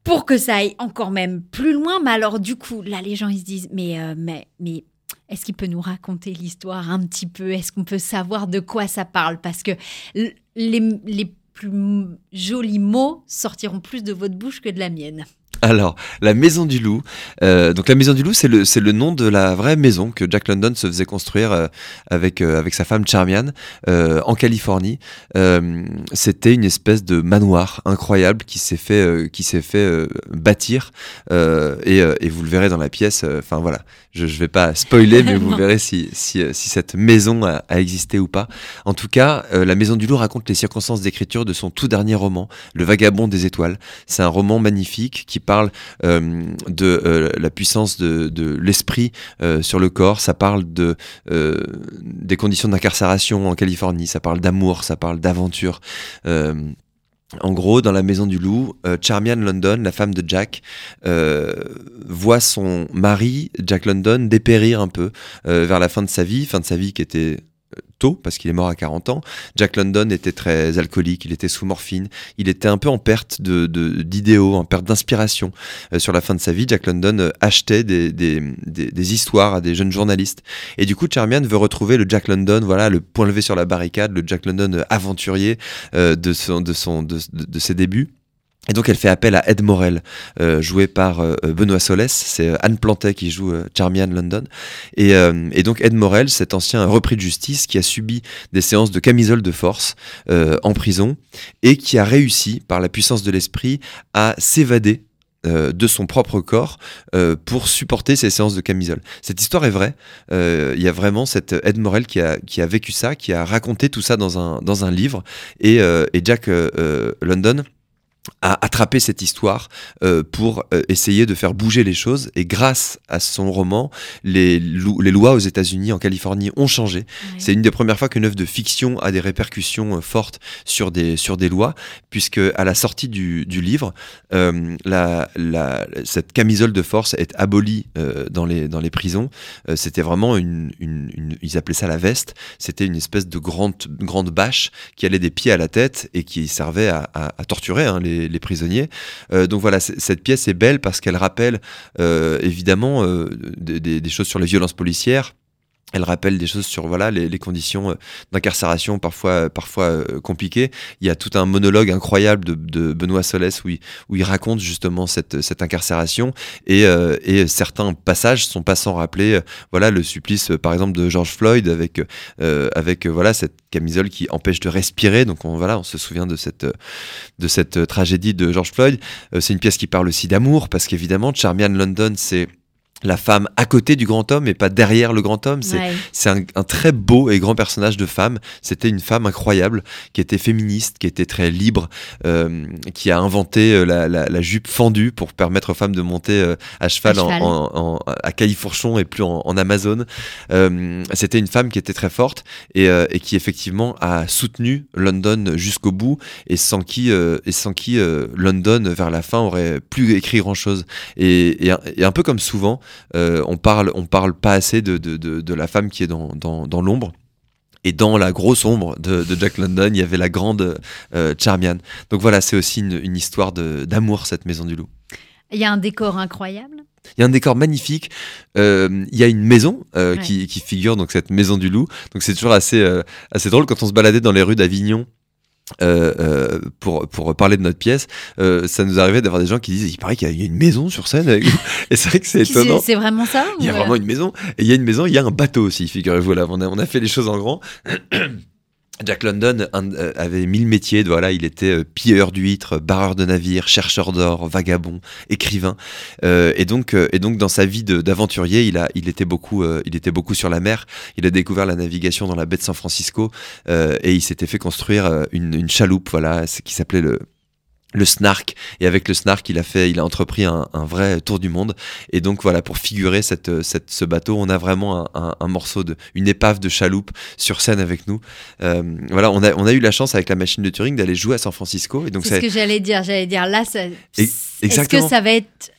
pour que ça aille encore même plus loin. Mais alors, du coup, là, les gens, ils se disent, mais, euh, mais, mais est-ce qu'il peut nous raconter l'histoire un petit peu? Est-ce qu'on peut savoir de quoi ça parle? Parce que les, les plus jolis mots sortiront plus de votre bouche que de la mienne. Alors, la Maison du Loup. Euh, donc, la Maison du Loup, c'est le, c'est le nom de la vraie maison que Jack London se faisait construire euh, avec, euh, avec sa femme Charmian en Californie. c'était une espèce de manoir incroyable qui s'est fait, qui s'est fait bâtir. Et, et, vous le verrez dans la pièce. Enfin, voilà. Je ne vais pas spoiler, mais vous verrez si, si, si cette maison a, a, existé ou pas. En tout cas, la Maison du Loup raconte les circonstances d'écriture de son tout dernier roman, Le Vagabond des Étoiles. C'est un roman magnifique qui parle euh, de euh, la puissance de, l'esprit euh, sur le corps, ça parle de, des conditions d'incarcération en Californie, ça parle d'amour, ça parle d'aventure. En gros, dans la maison du loup, Charmian London, la femme de Jack, voit son mari, Jack London, dépérir un peu vers la fin de sa vie, fin de sa vie qui était tôt parce qu'il est mort à 40 ans. Jack London était très alcoolique, il était sous morphine, il était un peu en perte de, d'idéaux, en perte d'inspiration. Euh, sur la fin de sa vie, Jack London euh, achetait des, des, des, histoires à des jeunes journalistes. Et du coup, Charmian veut retrouver le Jack London, voilà, le point levé sur la barricade, le Jack London euh, aventurier de, son, de, son, de, de ses débuts. Et donc elle fait appel à Ed Morel, euh, joué par euh, Benoît Solès, c'est euh, Anne Plantet qui joue Charmian London. Et, et, donc Ed Morel, cet ancien repris de justice qui a subi des séances de camisole de force en prison et qui a réussi, par la puissance de l'esprit, à s'évader de son propre corps pour supporter ces séances de camisole. Cette histoire est vraie. Il y a vraiment cet Ed Morel qui a, qui a vécu ça, qui a raconté tout ça dans un, dans un livre. Et, et Jack London a attrapé cette histoire euh, pour euh, essayer de faire bouger les choses. Et grâce à son roman, les, les lois aux États-Unis, en Californie, ont changé. C'est une des premières fois qu'une œuvre de fiction a des répercussions euh, fortes sur des, sur des lois, puisque à la sortie du, du livre, la, la, cette camisole de force est abolie dans, les, dans les prisons. C'était vraiment une, une, Ils appelaient ça la veste. C'était une espèce de grande, grande bâche qui allait des pieds à la tête et qui servait à, à, torturer hein, les les, prisonniers. Euh, donc voilà, cette pièce est belle parce qu'elle rappelle euh, évidemment euh, des, choses sur les violences policières elle rappelle des choses sur voilà les, conditions d'incarcération parfois parfois compliquées. Il y a tout un monologue incroyable de, Benoît Solès où il, où il raconte justement cette, cette incarcération et, et certains passages sont pas sans rappeler voilà le supplice par exemple de George Floyd avec avec voilà cette camisole qui empêche de respirer. Donc on, voilà, on se souvient de cette, de cette tragédie de George Floyd. Euh, c'est une pièce qui parle aussi d'amour, parce qu'évidemment, Charmian London, c'est la femme à côté du grand homme et pas derrière le grand homme. C'est Ouais. un, un très beau et grand personnage de femme. C'était une femme incroyable qui était féministe, qui était très libre, euh, qui a inventé euh, la, la- la jupe fendue pour permettre aux femmes de monter euh, à cheval, À en- cheval. en- en- à Califourchon et plus en, en Amazone. Euh, C'était une femme qui était très forte et, euh, et qui effectivement a soutenu London jusqu'au bout et sans qui, euh, et sans qui euh, London vers la fin aurait plus écrit grand chose. Et, et un peu comme souvent, euh, on parle, on parle pas assez de, de, de, de la femme qui est dans, dans, dans l'ombre. Et dans la grosse ombre de, de Jack London, il y avait la grande euh, Charmian. Donc voilà, c'est aussi une, une histoire d'amour, cette maison du loup. Il y a un décor incroyable. Il y a un décor magnifique. euh, il y a une maison euh, Ouais. qui, qui figure, donc cette maison du loup. Donc c'est toujours assez, euh, assez drôle quand on se baladait dans les rues d'Avignon. Euh, euh, pour, pour parler de notre pièce, euh, ça nous arrivait d'avoir des gens qui disent il paraît qu'il y a une maison sur scène avec vous. Et c'est vrai que c'est étonnant. c'est vraiment ça Il y a ou, euh, vraiment une maison. Et il y a une maison, il y a un bateau aussi, figurez-vous. Là, on a, on a fait les choses en grand. Jack London euh, avait mille métiers. Voilà, il était euh, pilleur d'huîtres, barreur de navires, chercheur d'or, vagabond, écrivain. Euh, et donc, euh, et donc, dans sa vie d'aventurier, il a, il était beaucoup, euh, il était beaucoup sur la mer. Il a découvert la navigation dans la baie de San Francisco euh, et il s'était fait construire une, une chaloupe, voilà, qui s'appelait le le Snark et avec le Snark il a fait il a entrepris un, un vrai tour du monde et donc voilà pour figurer cette, cette ce bateau on a vraiment un, un- un morceau de une épave de chaloupe sur scène avec nous Euh, voilà on a on a eu la chance avec la machine de Turing d'aller jouer à San Francisco et donc C'est ça ce que j'allais dire. J'allais dire là, ça- est-ce que exactement. ça va être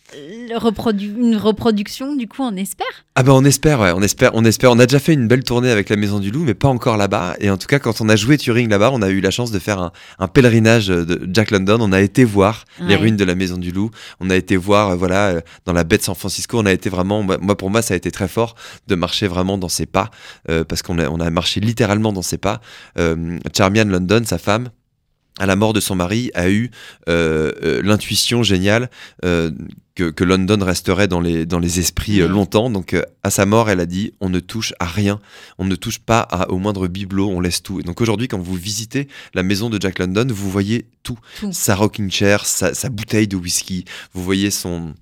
reprodu- une reproduction du coup On espère. Ah ben on espère, ouais, on espère, on espère. On a déjà fait une belle tournée avec la Maison du Loup, mais pas encore là-bas. Et en tout cas, quand on a joué Turing là-bas, on a eu la chance de faire un, un pèlerinage de Jack London. On a été voir les ruines de la Maison du Loup. On a été voir, euh, voilà, euh, dans la baie de San Francisco. On a été vraiment, moi moi, pour moi, ça a été très fort de marcher vraiment dans ses pas, euh, parce qu'on a, on a marché littéralement dans ses pas. Euh, Charmian London, sa femme. À la mort de son mari, a eu euh, euh, l'intuition géniale euh, que, que London resterait dans les, dans les esprits Ouais. longtemps. Donc, euh, à sa mort, elle a dit on ne touche à rien, on ne touche pas à- au moindre bibelot, on laisse tout. Et donc, aujourd'hui, quand vous visitez la maison de Jack London, vous voyez tout. Tout. Sa rocking chair, sa, sa bouteille de whisky, vous voyez son.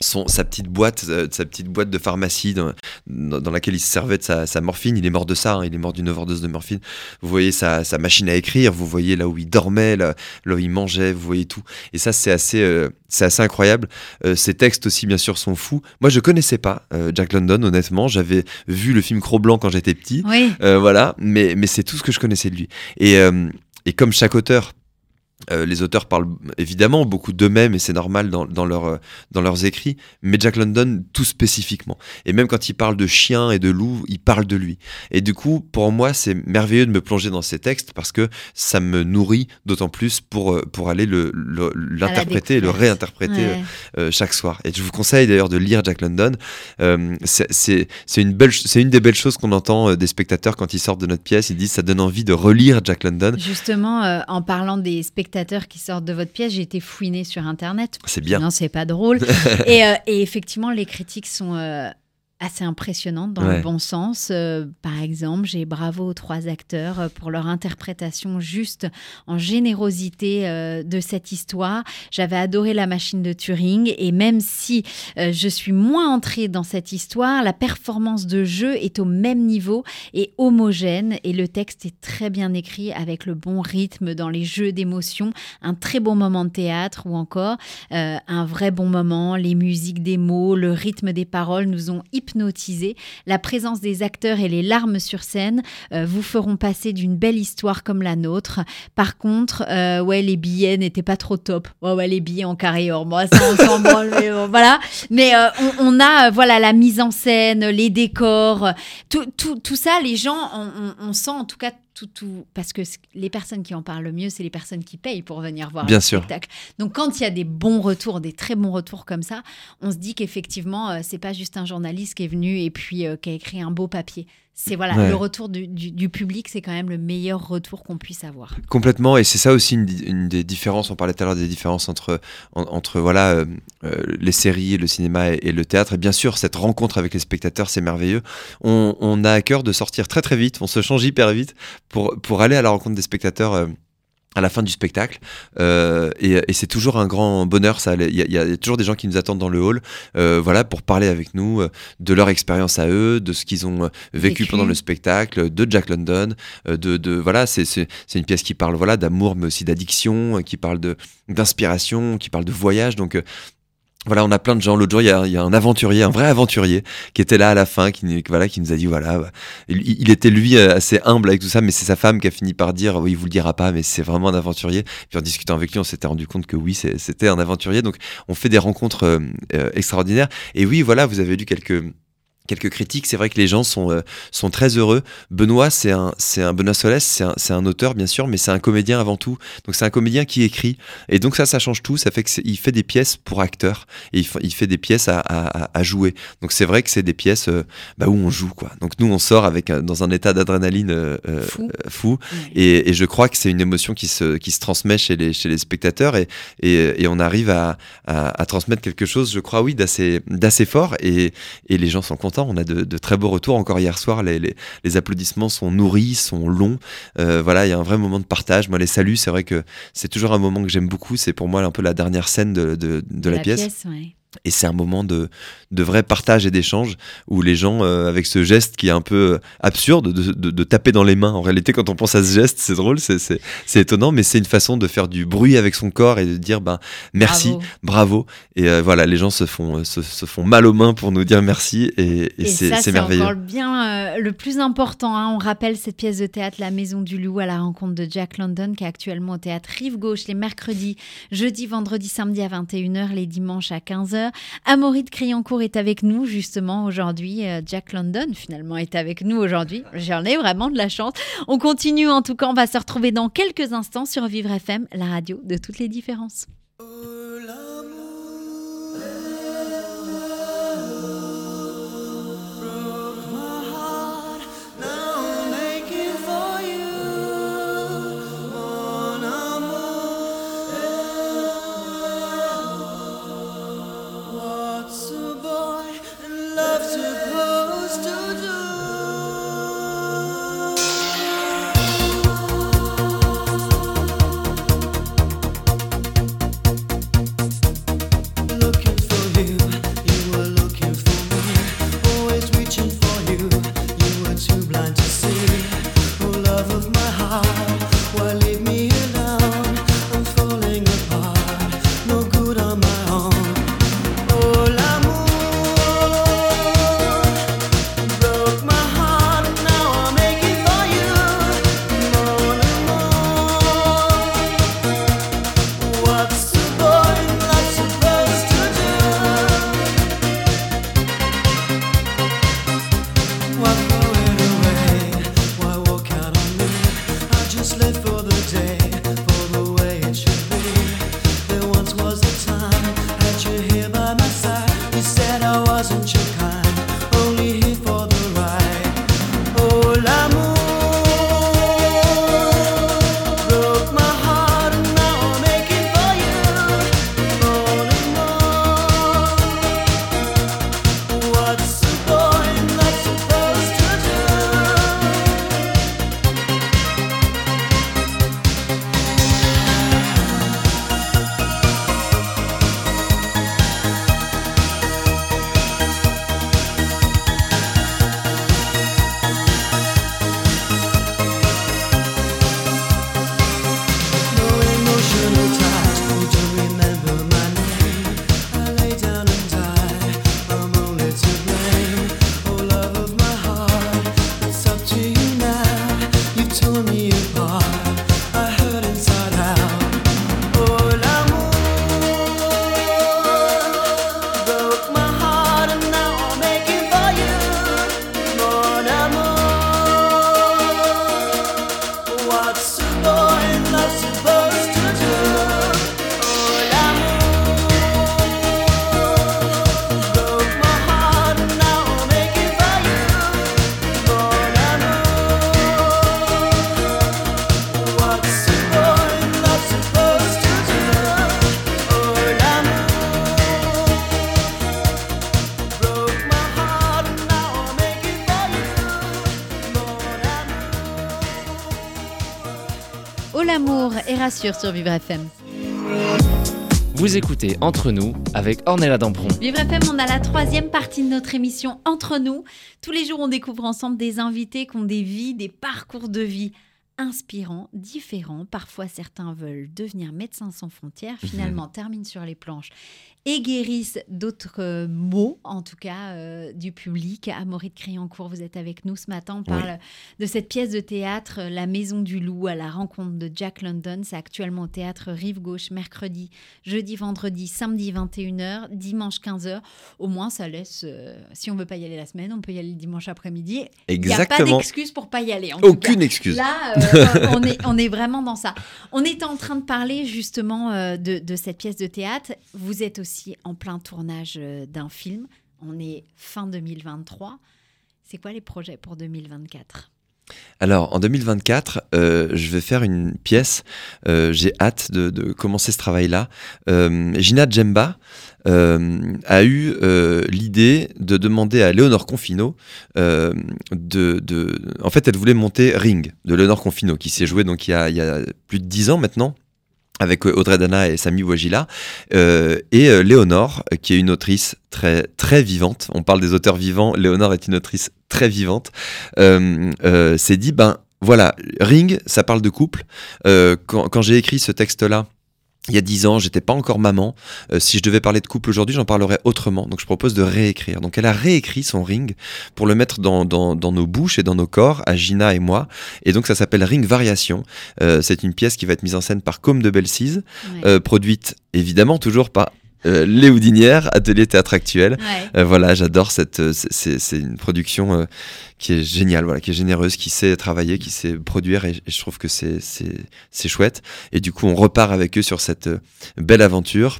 Son, sa petite boîte, euh, sa petite boîte de pharmacie dans, dans, dans laquelle il se servait de sa, sa morphine. Il est mort de ça, hein, il est mort d'une overdose de morphine. Vous voyez sa, sa machine à écrire, vous voyez là où il dormait, là, là où il mangeait, vous voyez tout. Et ça, c'est assez, euh, c'est assez incroyable. Euh, ses textes aussi, bien sûr, sont fous. Moi, je connaissais pas euh, Jack London, honnêtement. J'avais vu le film Cro-Blanc quand j'étais petit. Oui. Euh, voilà, mais, mais c'est tout ce que je connaissais de lui. Et, euh, et comme chaque auteur, euh, les auteurs parlent évidemment beaucoup d'eux-mêmes et c'est normal dans, dans, leur, euh, dans leurs écrits, mais Jack London tout spécifiquement. Et même quand il parle de chiens et de loups, il parle de lui. Et du coup, pour moi, c'est merveilleux de me plonger dans ces textes parce que ça me nourrit d'autant plus pour, euh, pour aller le- le- l'interpréter et le réinterpréter euh, Ouais. euh, chaque soir. Et je vous conseille d'ailleurs de lire Jack London. Euh, c'est- une, une des belles choses qu'on entend des spectateurs quand ils sortent de notre pièce. Ils disent ça donne envie de relire Jack London. Justement, en parlant des spectateurs qui sortent de votre pièce, j'ai été fouinée sur Internet. C'est bien. Non, c'est pas drôle. et, euh, et effectivement, les critiques sont euh, assez impressionnantes dans Ouais. le bon sens. Euh, par exemple, j'ai bravo aux trois acteurs euh, pour leur interprétation juste en générosité euh, de cette histoire. J'avais adoré la machine de Turing et même si euh, je suis moins entrée dans cette histoire, la performance de jeu est au même niveau et homogène et le texte est très bien écrit avec le bon rythme dans les jeux d'émotion, un très bon moment de théâtre ou encore un vrai bon moment, les musiques des mots, le rythme des paroles nous ont hypnotisés. La présence des acteurs et les larmes sur scène euh, vous feront passer d'une belle histoire comme la nôtre. Par contre, euh, ouais, les billets n'étaient pas trop top. Ouais, ouais, les billets en carré or, moi, ça on s'en branle, mais voilà. Mais euh, on, a, voilà, la mise en scène, les décors, tout, tout, tout ça, les gens, on sent en tout cas tout, tout, parce que les personnes qui en parlent le mieux, c'est les personnes qui payent pour venir voir Bien le sûr. spectacle. Donc quand il y a des bons retours, des très bons retours comme ça, on se dit qu'effectivement, euh, c'est pas juste un journaliste qui est venu et puis euh, qui a écrit un beau papier. C'est voilà, Ouais. le retour du, du- du public, c'est quand même le meilleur retour qu'on puisse avoir. Complètement, et c'est ça aussi une, des différences. On parlait tout à l'heure des différences entre, en- entre voilà, euh, euh, les séries, le cinéma et, et le théâtre. Et bien sûr, cette rencontre avec les spectateurs, c'est merveilleux. On, on a à cœur de sortir très très vite, on se change hyper vite pour, pour aller à la rencontre des spectateurs. euh, à la fin du spectacle. Euh, et, et c'est toujours un grand bonheur. Ça, il y, y a toujours des gens qui nous attendent dans le hall, euh, voilà, pour parler avec nous euh, de leur expérience à eux, de ce qu'ils ont euh, vécu, pendant le spectacle, de Jack London, euh, de, de voilà, c'est une pièce qui parle voilà d'amour, mais aussi d'addiction, qui parle de d'inspiration, qui parle de voyage. Donc voilà, on a plein de gens. L'autre jour, il y, a, il y a un aventurier, un vrai aventurier, qui était là à la fin, qui, voilà, qui nous a dit voilà, bah, il, était lui euh, assez humble avec tout ça, mais c'est sa femme qui a fini par dire oui, il vous le dira pas, mais c'est vraiment un aventurier. Puis en discutant avec lui, on s'était rendu compte que oui, c'était un aventurier. Donc on fait des rencontres euh, euh, extraordinaires. Et oui, voilà, vous avez lu quelques quelques critiques. C'est vrai que les gens sont euh, sont très heureux. Benoît, c'est un c'est un Benoît Solès, c'est un c'est un auteur bien sûr, mais c'est un comédien avant tout. Donc c'est un comédien qui écrit. Et donc ça, ça change tout. Ça fait que c'est- il fait des pièces pour acteurs et il, fa- il fait des pièces à, à, jouer. Donc c'est vrai que c'est des pièces euh, bah, où on joue quoi. Donc nous on sort avec dans un état d'adrénaline euh, Fou. fou. Ouais. Et, et je crois que c'est une émotion qui se, qui se transmet chez les, chez les spectateurs et, et, et on arrive à, à, à transmettre quelque chose, je crois, oui, d'assez d'assez fort et, et les gens sont contents. On a de, de très beaux retours. Encore hier soir, les, les, les applaudissements sont nourris, sont longs. Euh, voilà, il y a un vrai moment de partage. Moi, les saluts, c'est vrai que c'est toujours un moment que j'aime beaucoup. C'est pour moi un peu la dernière scène de, de, de la, pièce. ouais. Et c'est un moment de, de vrai partage et d'échange où les gens, euh, avec ce geste qui est un peu euh, absurde, de, de- de taper dans les mains. En réalité, quand on pense à ce geste, c'est drôle, c'est- étonnant, mais c'est une façon de faire du bruit avec son corps et de dire ben, merci, Bravo. bravo. Et euh, voilà, les gens se font, euh, se, se font mal aux mains pour nous dire merci et, et Et, c'est merveilleux. bien euh, le plus important. hein. On rappelle cette pièce de théâtre La Maison du Loup à la rencontre de Jack London qui est actuellement au théâtre Rive Gauche les mercredis, jeudi, vendredi, samedi à 21h, les dimanches à 15h. Amaury de Criancourt est avec nous justement aujourd'hui. Euh, Jack London finalement est avec nous aujourd'hui. J'en ai vraiment de la chance. On continue en tout cas. On va se retrouver dans quelques instants sur Vivre FM, la radio de toutes les différences. Sur Vivre FM. Vous écoutez Entre nous avec Ornella Dampron. Vivre FM, on a la troisième partie de notre émission Entre nous. Tous les jours, on découvre ensemble des invités qui ont des vies, des parcours de vie inspirants, différents. Parfois, certains veulent devenir médecins sans frontières, finalement terminent sur les planches et guérissent d'autres euh, mots, en tout cas euh, du public. Amaury de Criancourt, vous êtes avec nous ce matin. On parle de cette pièce de théâtre, euh, La Maison du Loup, à la rencontre de Jack London. C'est actuellement au théâtre Rive Gauche, mercredi, jeudi, vendredi, samedi 21h, dimanche 15h. Au moins, ça laisse, euh, si on veut pas y aller la semaine, on peut y aller le dimanche après-midi. Il n'y a pas Exactement. d'excuse pour pas y aller. En. Aucune excuse. Là, euh, on, est, on est vraiment dans ça. On est en train de parler justement de, de cette pièce de théâtre. Vous êtes aussi en plein tournage euh, d'un film. On est fin 2023. C'est quoi les projets pour 2024 Alors, en 2024, euh, je vais faire une pièce. Euh, J'ai hâte de, commencer ce travail-là. Gina Djemba a eu l'idée de demander à Léonore Confino de, de- En fait, elle voulait monter Ring de Léonore Confino, qui s'est joué donc il y, a, il y a plus de dix ans maintenant avec euh, Audrey Dana et Samy Wajila, euh, et euh, Léonore, qui est une autrice très, très vivante. On parle des auteurs vivants, Léonore est une autrice très vivante. Euh, euh, s'est dit, ben voilà, Ring, ça parle de couple. Euh, quand quand j'ai écrit ce texte-là, il y a dix ans, j'étais pas encore maman. Euh, si je devais parler de couple aujourd'hui, j'en parlerais autrement. Donc je propose de réécrire. Donc elle a réécrit son ring pour le mettre dans, dans, dans nos bouches et dans nos corps, à Gina et moi. Et donc ça s'appelle Ring Variation. Euh, c'est une pièce qui va être mise en scène par Côme de Ouais. euh, produite évidemment toujours par euh, Les Houdinières, Atelier Théâtre Actuel. Ouais. Euh, voilà, j'adore cette. euh, c'est- une production euh, qui est géniale, voilà, qui est généreuse, qui sait travailler, qui sait produire, et, et je trouve que c'est c'est c'est chouette. Et du coup, on repart avec eux sur cette euh, belle aventure.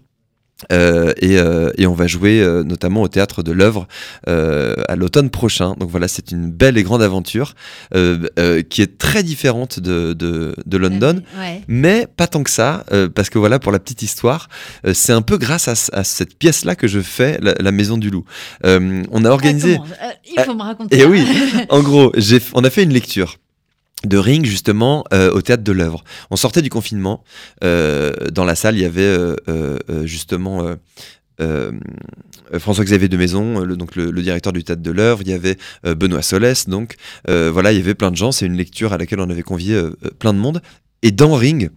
Euh, et, euh, et on va jouer euh, notamment au théâtre de l'œuvre à l'automne prochain. Donc voilà, c'est une belle et grande aventure qui est très différente de, de, de London. Ouais. Mais pas tant que ça, parce que voilà, pour la petite histoire, c'est un peu grâce à, cette pièce-là que je fais la, la Maison du Loup. On a organisé, Ah, Euh, il faut me raconter. et ça. oui, en gros, on a fait une lecture de Ring justement euh, au théâtre de l'œuvre. On sortait du confinement. euh, dans la salle, il y avait euh, euh, euh, justement euh, François-Xavier de Maison, le, donc le, le directeur du théâtre de l'œuvre. Il y avait Benoît Solès. Donc voilà, il y avait plein de gens. C'est une lecture à laquelle on avait convié plein de monde. Et dans Ring.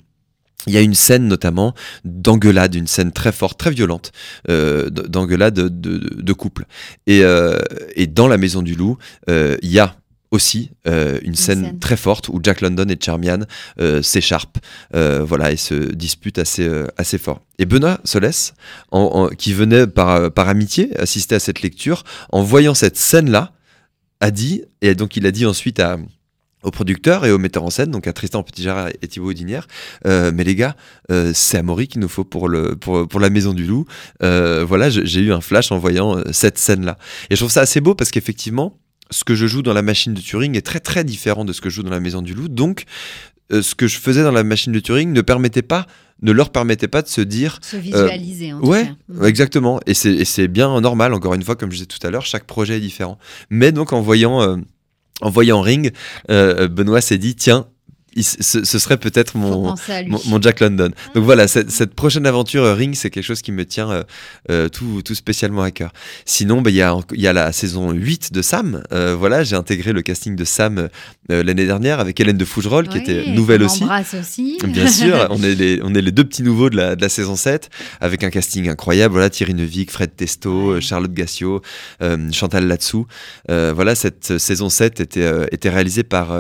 Il y a une scène notamment d'engueulade, une scène très forte, très violente, euh, d'engueulade de, de- de couple. Et, euh, et dans la Maison du Loup, il y a aussi euh, une, scène, scène. très forte où Jack London et Charmian euh, s'écharpent, euh, voilà, et se disputent assez, euh, assez fort. Et Benoît Solès, en- en- qui venait par, par amitié assister à cette lecture, en voyant cette scène-là, a dit, et donc il a dit ensuite à, au producteur et au metteur en scène, donc à Tristan Petitjara et Thibaut Audinière, euh, mais les gars, euh, c'est Amaury qu'il nous faut pour, le, pour, pour la Maison du Loup. Euh, voilà, j'ai eu un flash en voyant cette scène-là. Et je trouve ça assez beau parce qu'effectivement, ce que je joue dans la machine de Turing est très très différent de ce que je joue dans la Maison du Loup. Donc, euh, ce que je faisais dans la machine de Turing ne permettait pas, ne leur permettait pas de se dire Se visualiser en tout Ouais, cas. Mm. exactement. Et c'est, et c'est bien normal, encore une fois, comme je disais tout à l'heure, chaque projet est différent. Mais donc, en voyant, euh, en voyant Ring, euh, Benoît s'est dit tiens, il- ce, ce serait peut-être mon, mon, mon Jack London. Donc voilà, cette, cette prochaine aventure euh, Ring, c'est quelque chose qui me tient euh, euh, tout, tout spécialement à cœur. Sinon, bah, il y, a, y a la saison 8 de Sam. Euh, voilà, j'ai intégré le casting de Sam euh, l'année dernière avec Hélène de Fougerolles, qui était nouvelle aussi. aussi. Bien sûr, on est, les, on est les deux petits nouveaux de la, de la saison 7, avec un casting incroyable. Voilà, Thierry Neuvik, Fred Testo, Charlotte Gassio, Chantal Latsou. Voilà, cette saison 7 était, était réalisée par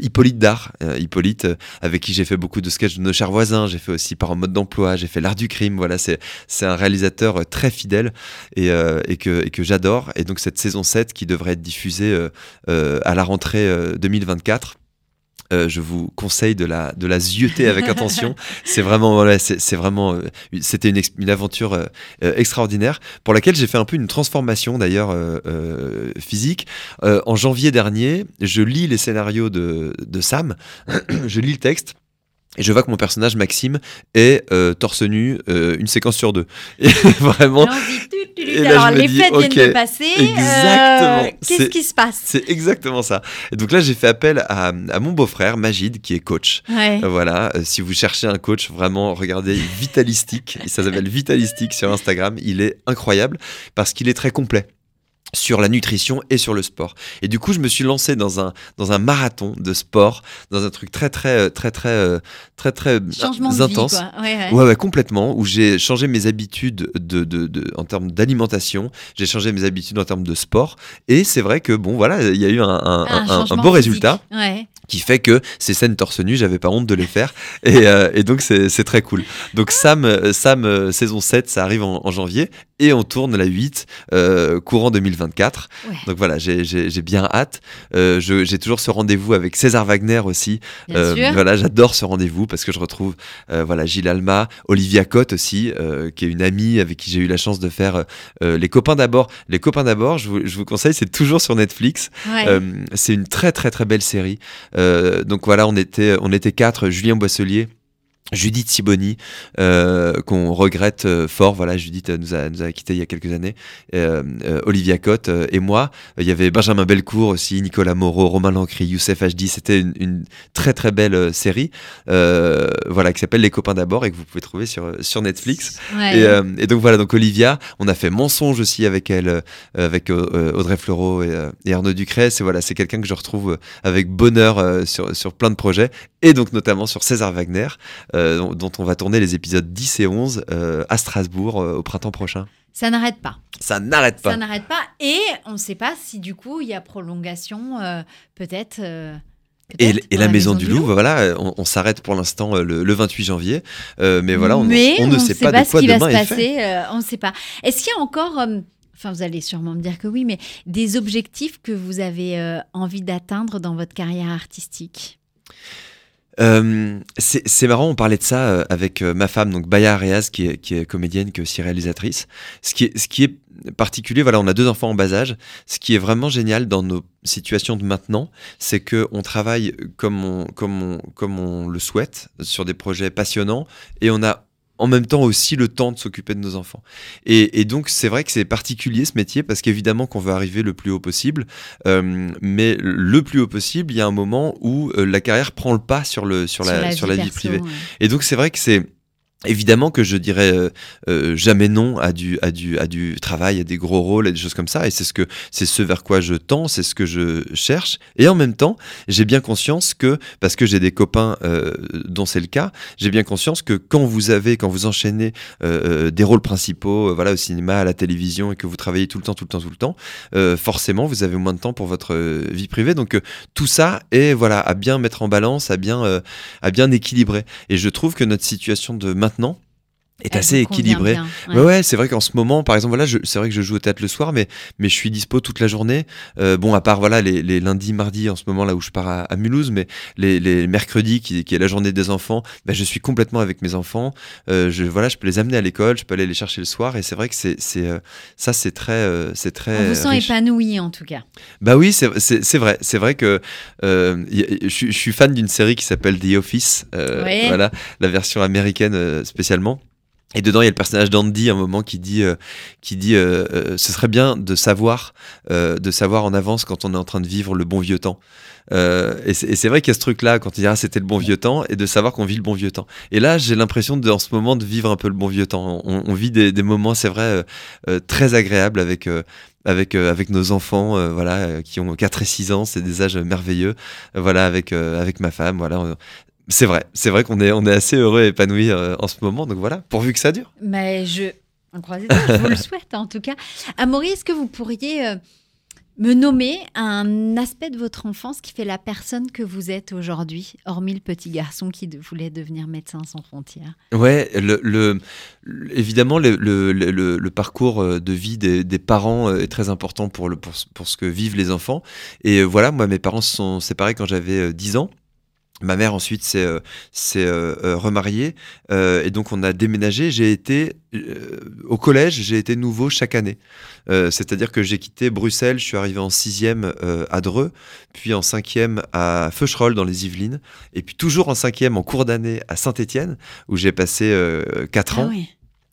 Hippolyte Dard. Euh, Euh, avec qui j'ai fait beaucoup de sketchs de nos chers voisins. J'ai fait aussi par en mode d'emploi, j'ai fait l'art du crime. Voilà, c'est, un réalisateur euh, très fidèle et, euh, et que, j'adore. Et donc, cette saison 7 qui devrait être diffusée à la rentrée euh, 2024. Euh, je vous conseille de la, de la zioter avec attention. C'est vraiment, voilà, c'est vraiment, euh, c'était une, aventure euh, euh, extraordinaire pour laquelle j'ai fait un peu une transformation d'ailleurs physique. Euh, en janvier dernier, je lis les scénarios de, de Sam, je lis le texte. Et je vois que mon personnage Maxime est euh, torse nu euh, une séquence sur deux. Et vraiment. Et là, Alors, je me les dis, fêtes ok, viennent de passer. euh, exactement. Qu'est-ce qui se passe? c'est exactement ça. Et donc là, j'ai fait appel à, à mon beau-frère Magid, qui est coach. Ouais. Voilà, si vous cherchez un coach, vraiment, regardez Vitalistique. Ça s'appelle Vitalistique sur Instagram. Il est incroyable parce qu'il est très complet sur la nutrition et sur le sport. Et du coup, je me suis lancé dans un dans un marathon de sport, dans un truc très très très très euh, très très, très Changement de vie, intense. quoi. Ouais, ouais. Ouais, ouais, complètement. Où j'ai changé mes habitudes de, de, de- en termes d'alimentation, j'ai changé mes habitudes en termes de sport. Et c'est vrai que, bon, voilà, il y a eu un, un- Un un- beau résultat Ouais. qui fait que ces scènes torse nu, j'avais pas honte de les faire. Et, euh, et donc, c'est très cool. Donc, Sam, euh, Sam euh, saison 7, ça arrive en, en janvier. Et on tourne la 8, euh, courant 2024. Ouais. Donc voilà, j'ai bien hâte. Euh, j'ai toujours ce rendez-vous avec César Wagner aussi. Euh. Voilà, j'adore ce rendez-vous parce que je retrouve euh, voilà Gilles Alma, Olivia Cotte aussi, qui est une amie avec qui j'ai eu la chance de faire les copains d'abord. Les copains d'abord, je vous, je vous conseille, c'est toujours sur Netflix. Ouais. C'est une très très très belle série. Donc voilà, on était on était quatre, Julien Boisselier. Judith Siboni, euh, qu'on regrette euh, fort. Voilà, Judith euh, nous a, nous a quittés il y a quelques années. Euh, Olivia Cotte et moi. Il y avait Benjamin Belcourt aussi, Nicolas Moreau, Romain Lancry, Youssef HD. C'était une, une très très belle série, euh, voilà, qui s'appelle Les copains d'abord et que vous pouvez trouver sur sur Netflix. Ouais. Et, et donc voilà, donc Olivia, on a fait Mensonge aussi avec elle, euh, avec Audrey Fleurot et, et Arnaud Ducrest. Et voilà, c'est quelqu'un que je retrouve avec bonheur sur, sur plein de projets, et donc notamment sur César Wagner, euh, dont, dont on va tourner les épisodes 10 et 11 euh, à Strasbourg euh, au printemps prochain. Ça n'arrête pas. Ça n'arrête Ça pas. n'arrête pas. Et on ne sait pas si du coup il y a prolongation, euh, peut-être. euh, Et, la, Maison, du Louvre, voilà, euh, on, on s'arrête pour l'instant euh, le, le 28 janvier, euh, mais voilà, on, Mais on ne sait pas, de ce quoi qui va se est fait. passer. euh, on ne sait pas. Est-ce qu'il y a encore, euh, enfin vous allez sûrement me dire que oui, mais des objectifs que vous avez euh, envie d'atteindre dans votre carrière artistique? Euh, c'est marrant, on parlait de ça euh, avec euh, ma femme, donc Baya Areaz, qui est, comédienne, qui est aussi réalisatrice. Ce qui est, particulier, voilà, on a deux enfants en bas âge. Ce qui est vraiment génial dans nos situations de maintenant, c'est que on travaille comme on, comme on le souhaite, sur des projets passionnants, et on a en même temps aussi le temps de s'occuper de nos enfants. Et, et donc c'est vrai que c'est particulier ce métier parce qu'évidemment qu'on veut arriver le plus haut possible, euh, mais le plus haut possible, il y a un moment où euh, la carrière prend le pas sur, le, sur, la, sur la vie perso, privée. ouais. Et donc c'est vrai que c'est évidemment que je dirais euh, euh, jamais non à du à du à du travail, à des gros rôles, à des choses comme ça. Et c'est ce que c'est ce vers quoi je tends, c'est ce que je cherche. Et en même temps, j'ai bien conscience que parce que j'ai des copains euh, dont c'est le cas, j'ai bien conscience que quand vous avez quand vous enchaînez des rôles principaux, voilà au cinéma, à la télévision et que vous travaillez tout le temps, tout le temps, tout le temps, forcément vous avez moins de temps pour votre vie privée. Donc tout ça est voilà à bien mettre en balance, à bien à bien équilibrer. Et je trouve que notre situation de maintenant maintenant est Elle assez bien, ouais. Ouais, ouais, c'est vrai qu'en ce moment, par exemple, voilà, je- c'est vrai que je joue au théâtre le soir, mais, mais je suis dispo toute la journée. Euh, bon, à part voilà les, les lundis, mardis, en ce moment là où je pars à, à Mulhouse, mais les, les mercredis, qui, qui est la journée des enfants, bah, je suis complètement avec mes enfants. Euh, je voilà, je peux les amener à l'école, je peux aller les chercher le soir, et c'est vrai que c'est c'est euh, ça, c'est très euh, c'est très. On vous sent riche. épanoui en tout cas. Bah oui, c'est- c'est c'est vrai. C'est vrai que euh, je suis- je suis fan d'une série qui s'appelle The Office. euh, Ouais. Voilà, la version américaine spécialement. Et dedans, il y a le personnage d'Andy, un moment, qui dit, euh, qui dit, euh, euh, ce serait bien de savoir, de savoir en avance quand on est en train de vivre le bon vieux temps. Et c'est vrai qu'il y a ce truc-là, quand il dit ah, c'était le bon vieux temps, et de savoir qu'on vit le bon vieux temps. Et là, j'ai l'impression en ce moment de vivre un peu le bon vieux temps. On, vit des, moments, c'est vrai, très agréables avec. avec, avec nos enfants voilà qui ont 4 et 6 ans c'est des âges merveilleux voilà avec avec ma femme voilà c'est vrai c'est vrai qu'on est on est assez heureux et épanoui euh, en ce moment donc voilà pourvu que ça dure Mais je, je vous le souhaite en tout cas. Amaury, est-ce que vous pourriez euh, me nommer un aspect de votre enfance qui fait la personne que vous êtes aujourd'hui, hormis le petit garçon qui de- voulait devenir médecin sans frontières? Ouais, le, le- le- évidemment, le, parcours euh, de vie des, des parents est très important pour, le, pour, ce- pour ce que vivent les enfants. Et voilà, moi, mes parents se sont séparés quand j'avais euh, 10 ans. Ma mère ensuite s'est euh, euh, euh, remariée euh, et donc on a déménagé. J'ai été au collège, j'ai été nouveau chaque année. C'est-à-dire que j'ai quitté Bruxelles, je suis arrivé en sixième à Dreux, puis en cinquième à Feucherolles dans les Yvelines, et puis toujours en cinquième en cours d'année à Saint-Étienne où j'ai passé quatre Ah ans. oui.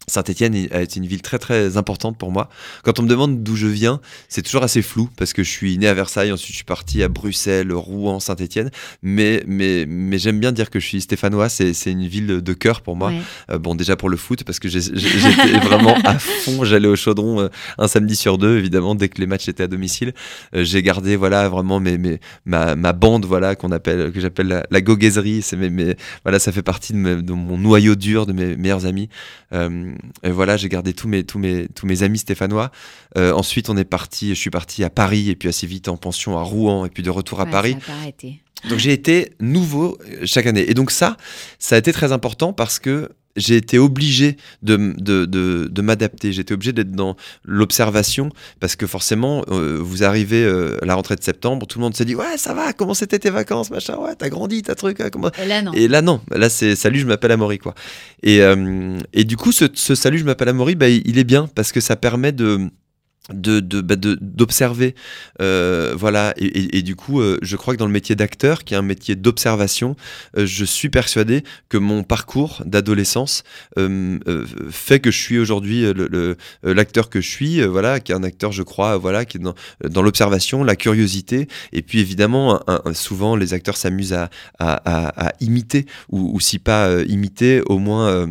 Saint-Étienne a été une ville très très importante pour moi. Quand on me demande d'où je viens, c'est toujours assez flou parce que je suis né à Versailles, ensuite je suis parti à Bruxelles, Rouen, Saint-Étienne. Mais, mais, mais j'aime bien dire que je suis stéphanois, c'est une ville de cœur pour moi. Ouais. Euh, bon, déjà pour le foot, parce que j'étais vraiment à fond. J'allais au chaudron euh, un samedi sur deux, évidemment, dès que les matchs étaient à domicile. Euh, j'ai gardé voilà vraiment mes, mes, ma, ma bande voilà qu'on appelle que j'appelle la, la goguaiserie. C'est mes, mes- voilà, ça fait partie de, mon noyau dur de mes meilleurs amis. Euh, et voilà, j'ai gardé tous mes, tous mes, tous mes amis stéphanois. Euh, ensuite, on est parti, je suis parti à Paris et puis assez vite en pension à Rouen et puis de retour à Ouais, Paris. ça a. Donc j'ai été nouveau euh, chaque année. Et donc ça, ça a été très important parce que j'ai été obligé de, de, de, de m'adapter. J'ai été obligé d'être dans l'observation parce que forcément, euh, vous arrivez euh, à la rentrée de septembre, tout le monde se dit Ouais, ça va, comment c'était tes vacances, machin, ouais, t'as grandi, t'as truc, hein, comment. Et là, non. Et là, non. Là, c'est salut, je m'appelle Amaury, quoi. Et, euh, et du coup, ce, ce salut, je m'appelle Amaury, bah, il est bien parce que ça permet de bah, de- d'observer euh, voilà et, et- et du coup euh, je crois que dans le métier d'acteur qui est un métier d'observation euh, je suis persuadé que mon parcours d'adolescence euh, euh, fait que je suis aujourd'hui euh, le- le- l'acteur que je suis voilà qui est un acteur je crois voilà qui est dans, dans l'observation la curiosité et puis évidemment souvent les acteurs s'amusent à, à, à- à imiter ou, ou si pas imiter au moins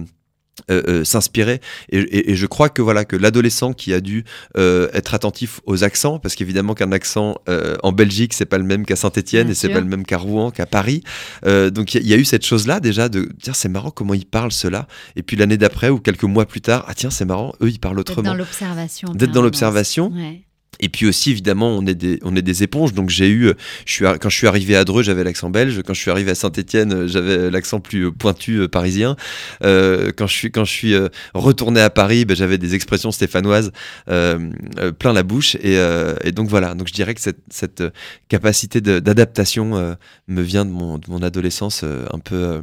euh, euh, s'inspirer et, et- et je crois que voilà que l'adolescent qui a dû euh, être attentif aux accents parce qu'évidemment qu'un accent en Belgique c'est pas le même qu'à Saint-Étienne et c'est pas le même qu'à Rouen qu'à Paris donc il y, a- il y a eu cette chose là déjà de dire c'est marrant comment ils parlent cela et puis l'année d'après ou quelques mois plus tard ah tiens c'est marrant eux ils parlent D'être autrement dans l'observation. D'être dans l'observation. Ouais. Et puis aussi, évidemment, on est des, on est des éponges. Donc j'ai eu, euh, je suis, quand je suis arrivé à Dreux, j'avais l'accent belge. Quand je suis arrivé à Saint-Étienne, j'avais l'accent plus euh, pointu euh, parisien. Euh, quand je suis, quand je suis euh, retourné à Paris, ben, j'avais des expressions stéphanoises euh, euh, plein la bouche. Et, euh, et donc voilà. Donc je dirais que cette, cette euh, capacité d'adaptation euh, me vient de mon, de mon adolescence euh, un peu, euh,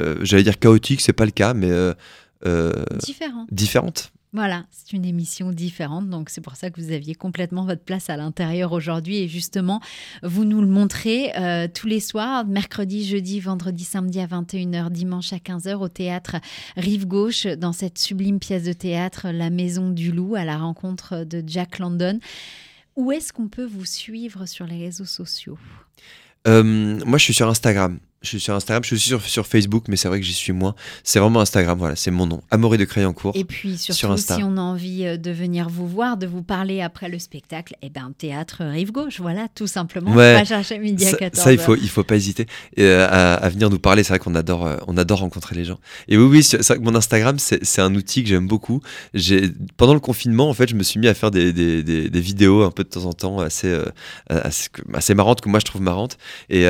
euh, j'allais dire chaotique, c'est pas le cas, mais euh, euh, Différent. différente. Voilà, c'est une émission différente, donc c'est pour ça que vous aviez complètement votre place à l'intérieur aujourd'hui. Et justement, vous nous le montrez euh, tous les soirs, mercredi, jeudi, vendredi, samedi à 21h, dimanche à 15h au théâtre Rive Gauche, dans cette sublime pièce de théâtre La Maison du Loup, à la rencontre de Jack London. Où est-ce qu'on peut vous suivre sur les réseaux sociaux? Euh, moi, je suis sur Instagram. Je suis sur Instagram, je suis sur, sur Facebook, mais c'est vrai que j'y suis moins. C'est vraiment Instagram, voilà, c'est mon nom. Amaury de Crayoncourt. Et puis surtout, Sur Insta. si on a envie euh, de venir vous voir, de vous parler après le spectacle, eh ben théâtre Rive Gauche, voilà, tout simplement. Ouais. Pas chercher midi à Ça, 14 ça, il faut, il faut pas hésiter euh, à, à venir nous parler. C'est vrai qu'on adore, euh, on adore rencontrer les gens. Et oui, oui, c'est vrai que mon Instagram, c'est un outil que j'aime beaucoup. J'ai pendant le confinement, en fait, je me suis mis à faire des, des, des, des vidéos un peu de temps en temps assez, euh, assez, assez marrantes que moi je trouve marrantes. Et,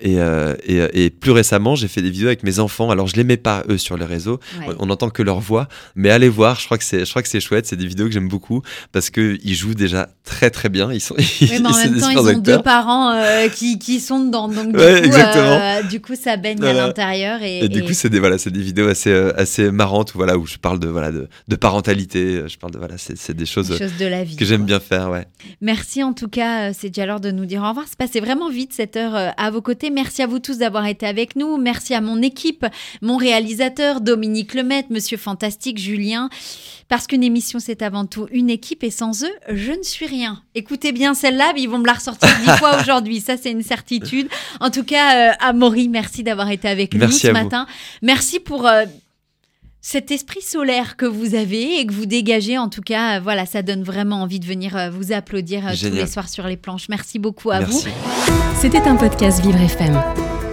et, euh, et, plus récemment, j'ai fait des vidéos avec mes enfants. Alors, je les mets pas eux sur les réseaux. Ouais. On n'entend que leur voix, mais allez voir. Je crois que c'est, je crois que c'est chouette. C'est des vidéos que j'aime beaucoup parce que ils jouent déjà très très bien. Ils sont, Oui, mais en même temps, ils ont acteurs. deux parents euh, qui, qui sont dedans. Donc, du, Ouais, coup, exactement. euh, du coup, ça baigne Voilà. à l'intérieur. Et, Et du coup, c'est des voilà, c'est des vidéos assez assez marrantes où voilà où je parle de voilà de, de parentalité. Je parle de voilà, c'est, des choses des choses de la vie. que j'aime bien faire. Ouais. Merci en tout cas, c'est déjà l'heure de nous dire au revoir. C'est passé vraiment vite cette heure à vos côtés. Merci à vous tous d'avoir été avec nous. Merci à mon équipe, mon réalisateur Dominique Lemaitre, Monsieur Fantastique, Julien. Parce qu'une émission, c'est avant tout une équipe et sans eux, je ne suis rien. Écoutez bien celle-là, ils vont me la ressortir dix fois aujourd'hui. Ça, c'est une certitude. En tout cas, euh, Amaury, merci d'avoir été avec nous ce vous. matin. Merci pour euh, cet esprit solaire que vous avez et que vous dégagez. En tout cas, euh, voilà, ça donne vraiment envie de venir euh, vous applaudir tous les soirs sur les planches. Merci beaucoup à Merci. vous. C'était un podcast Vivre FM.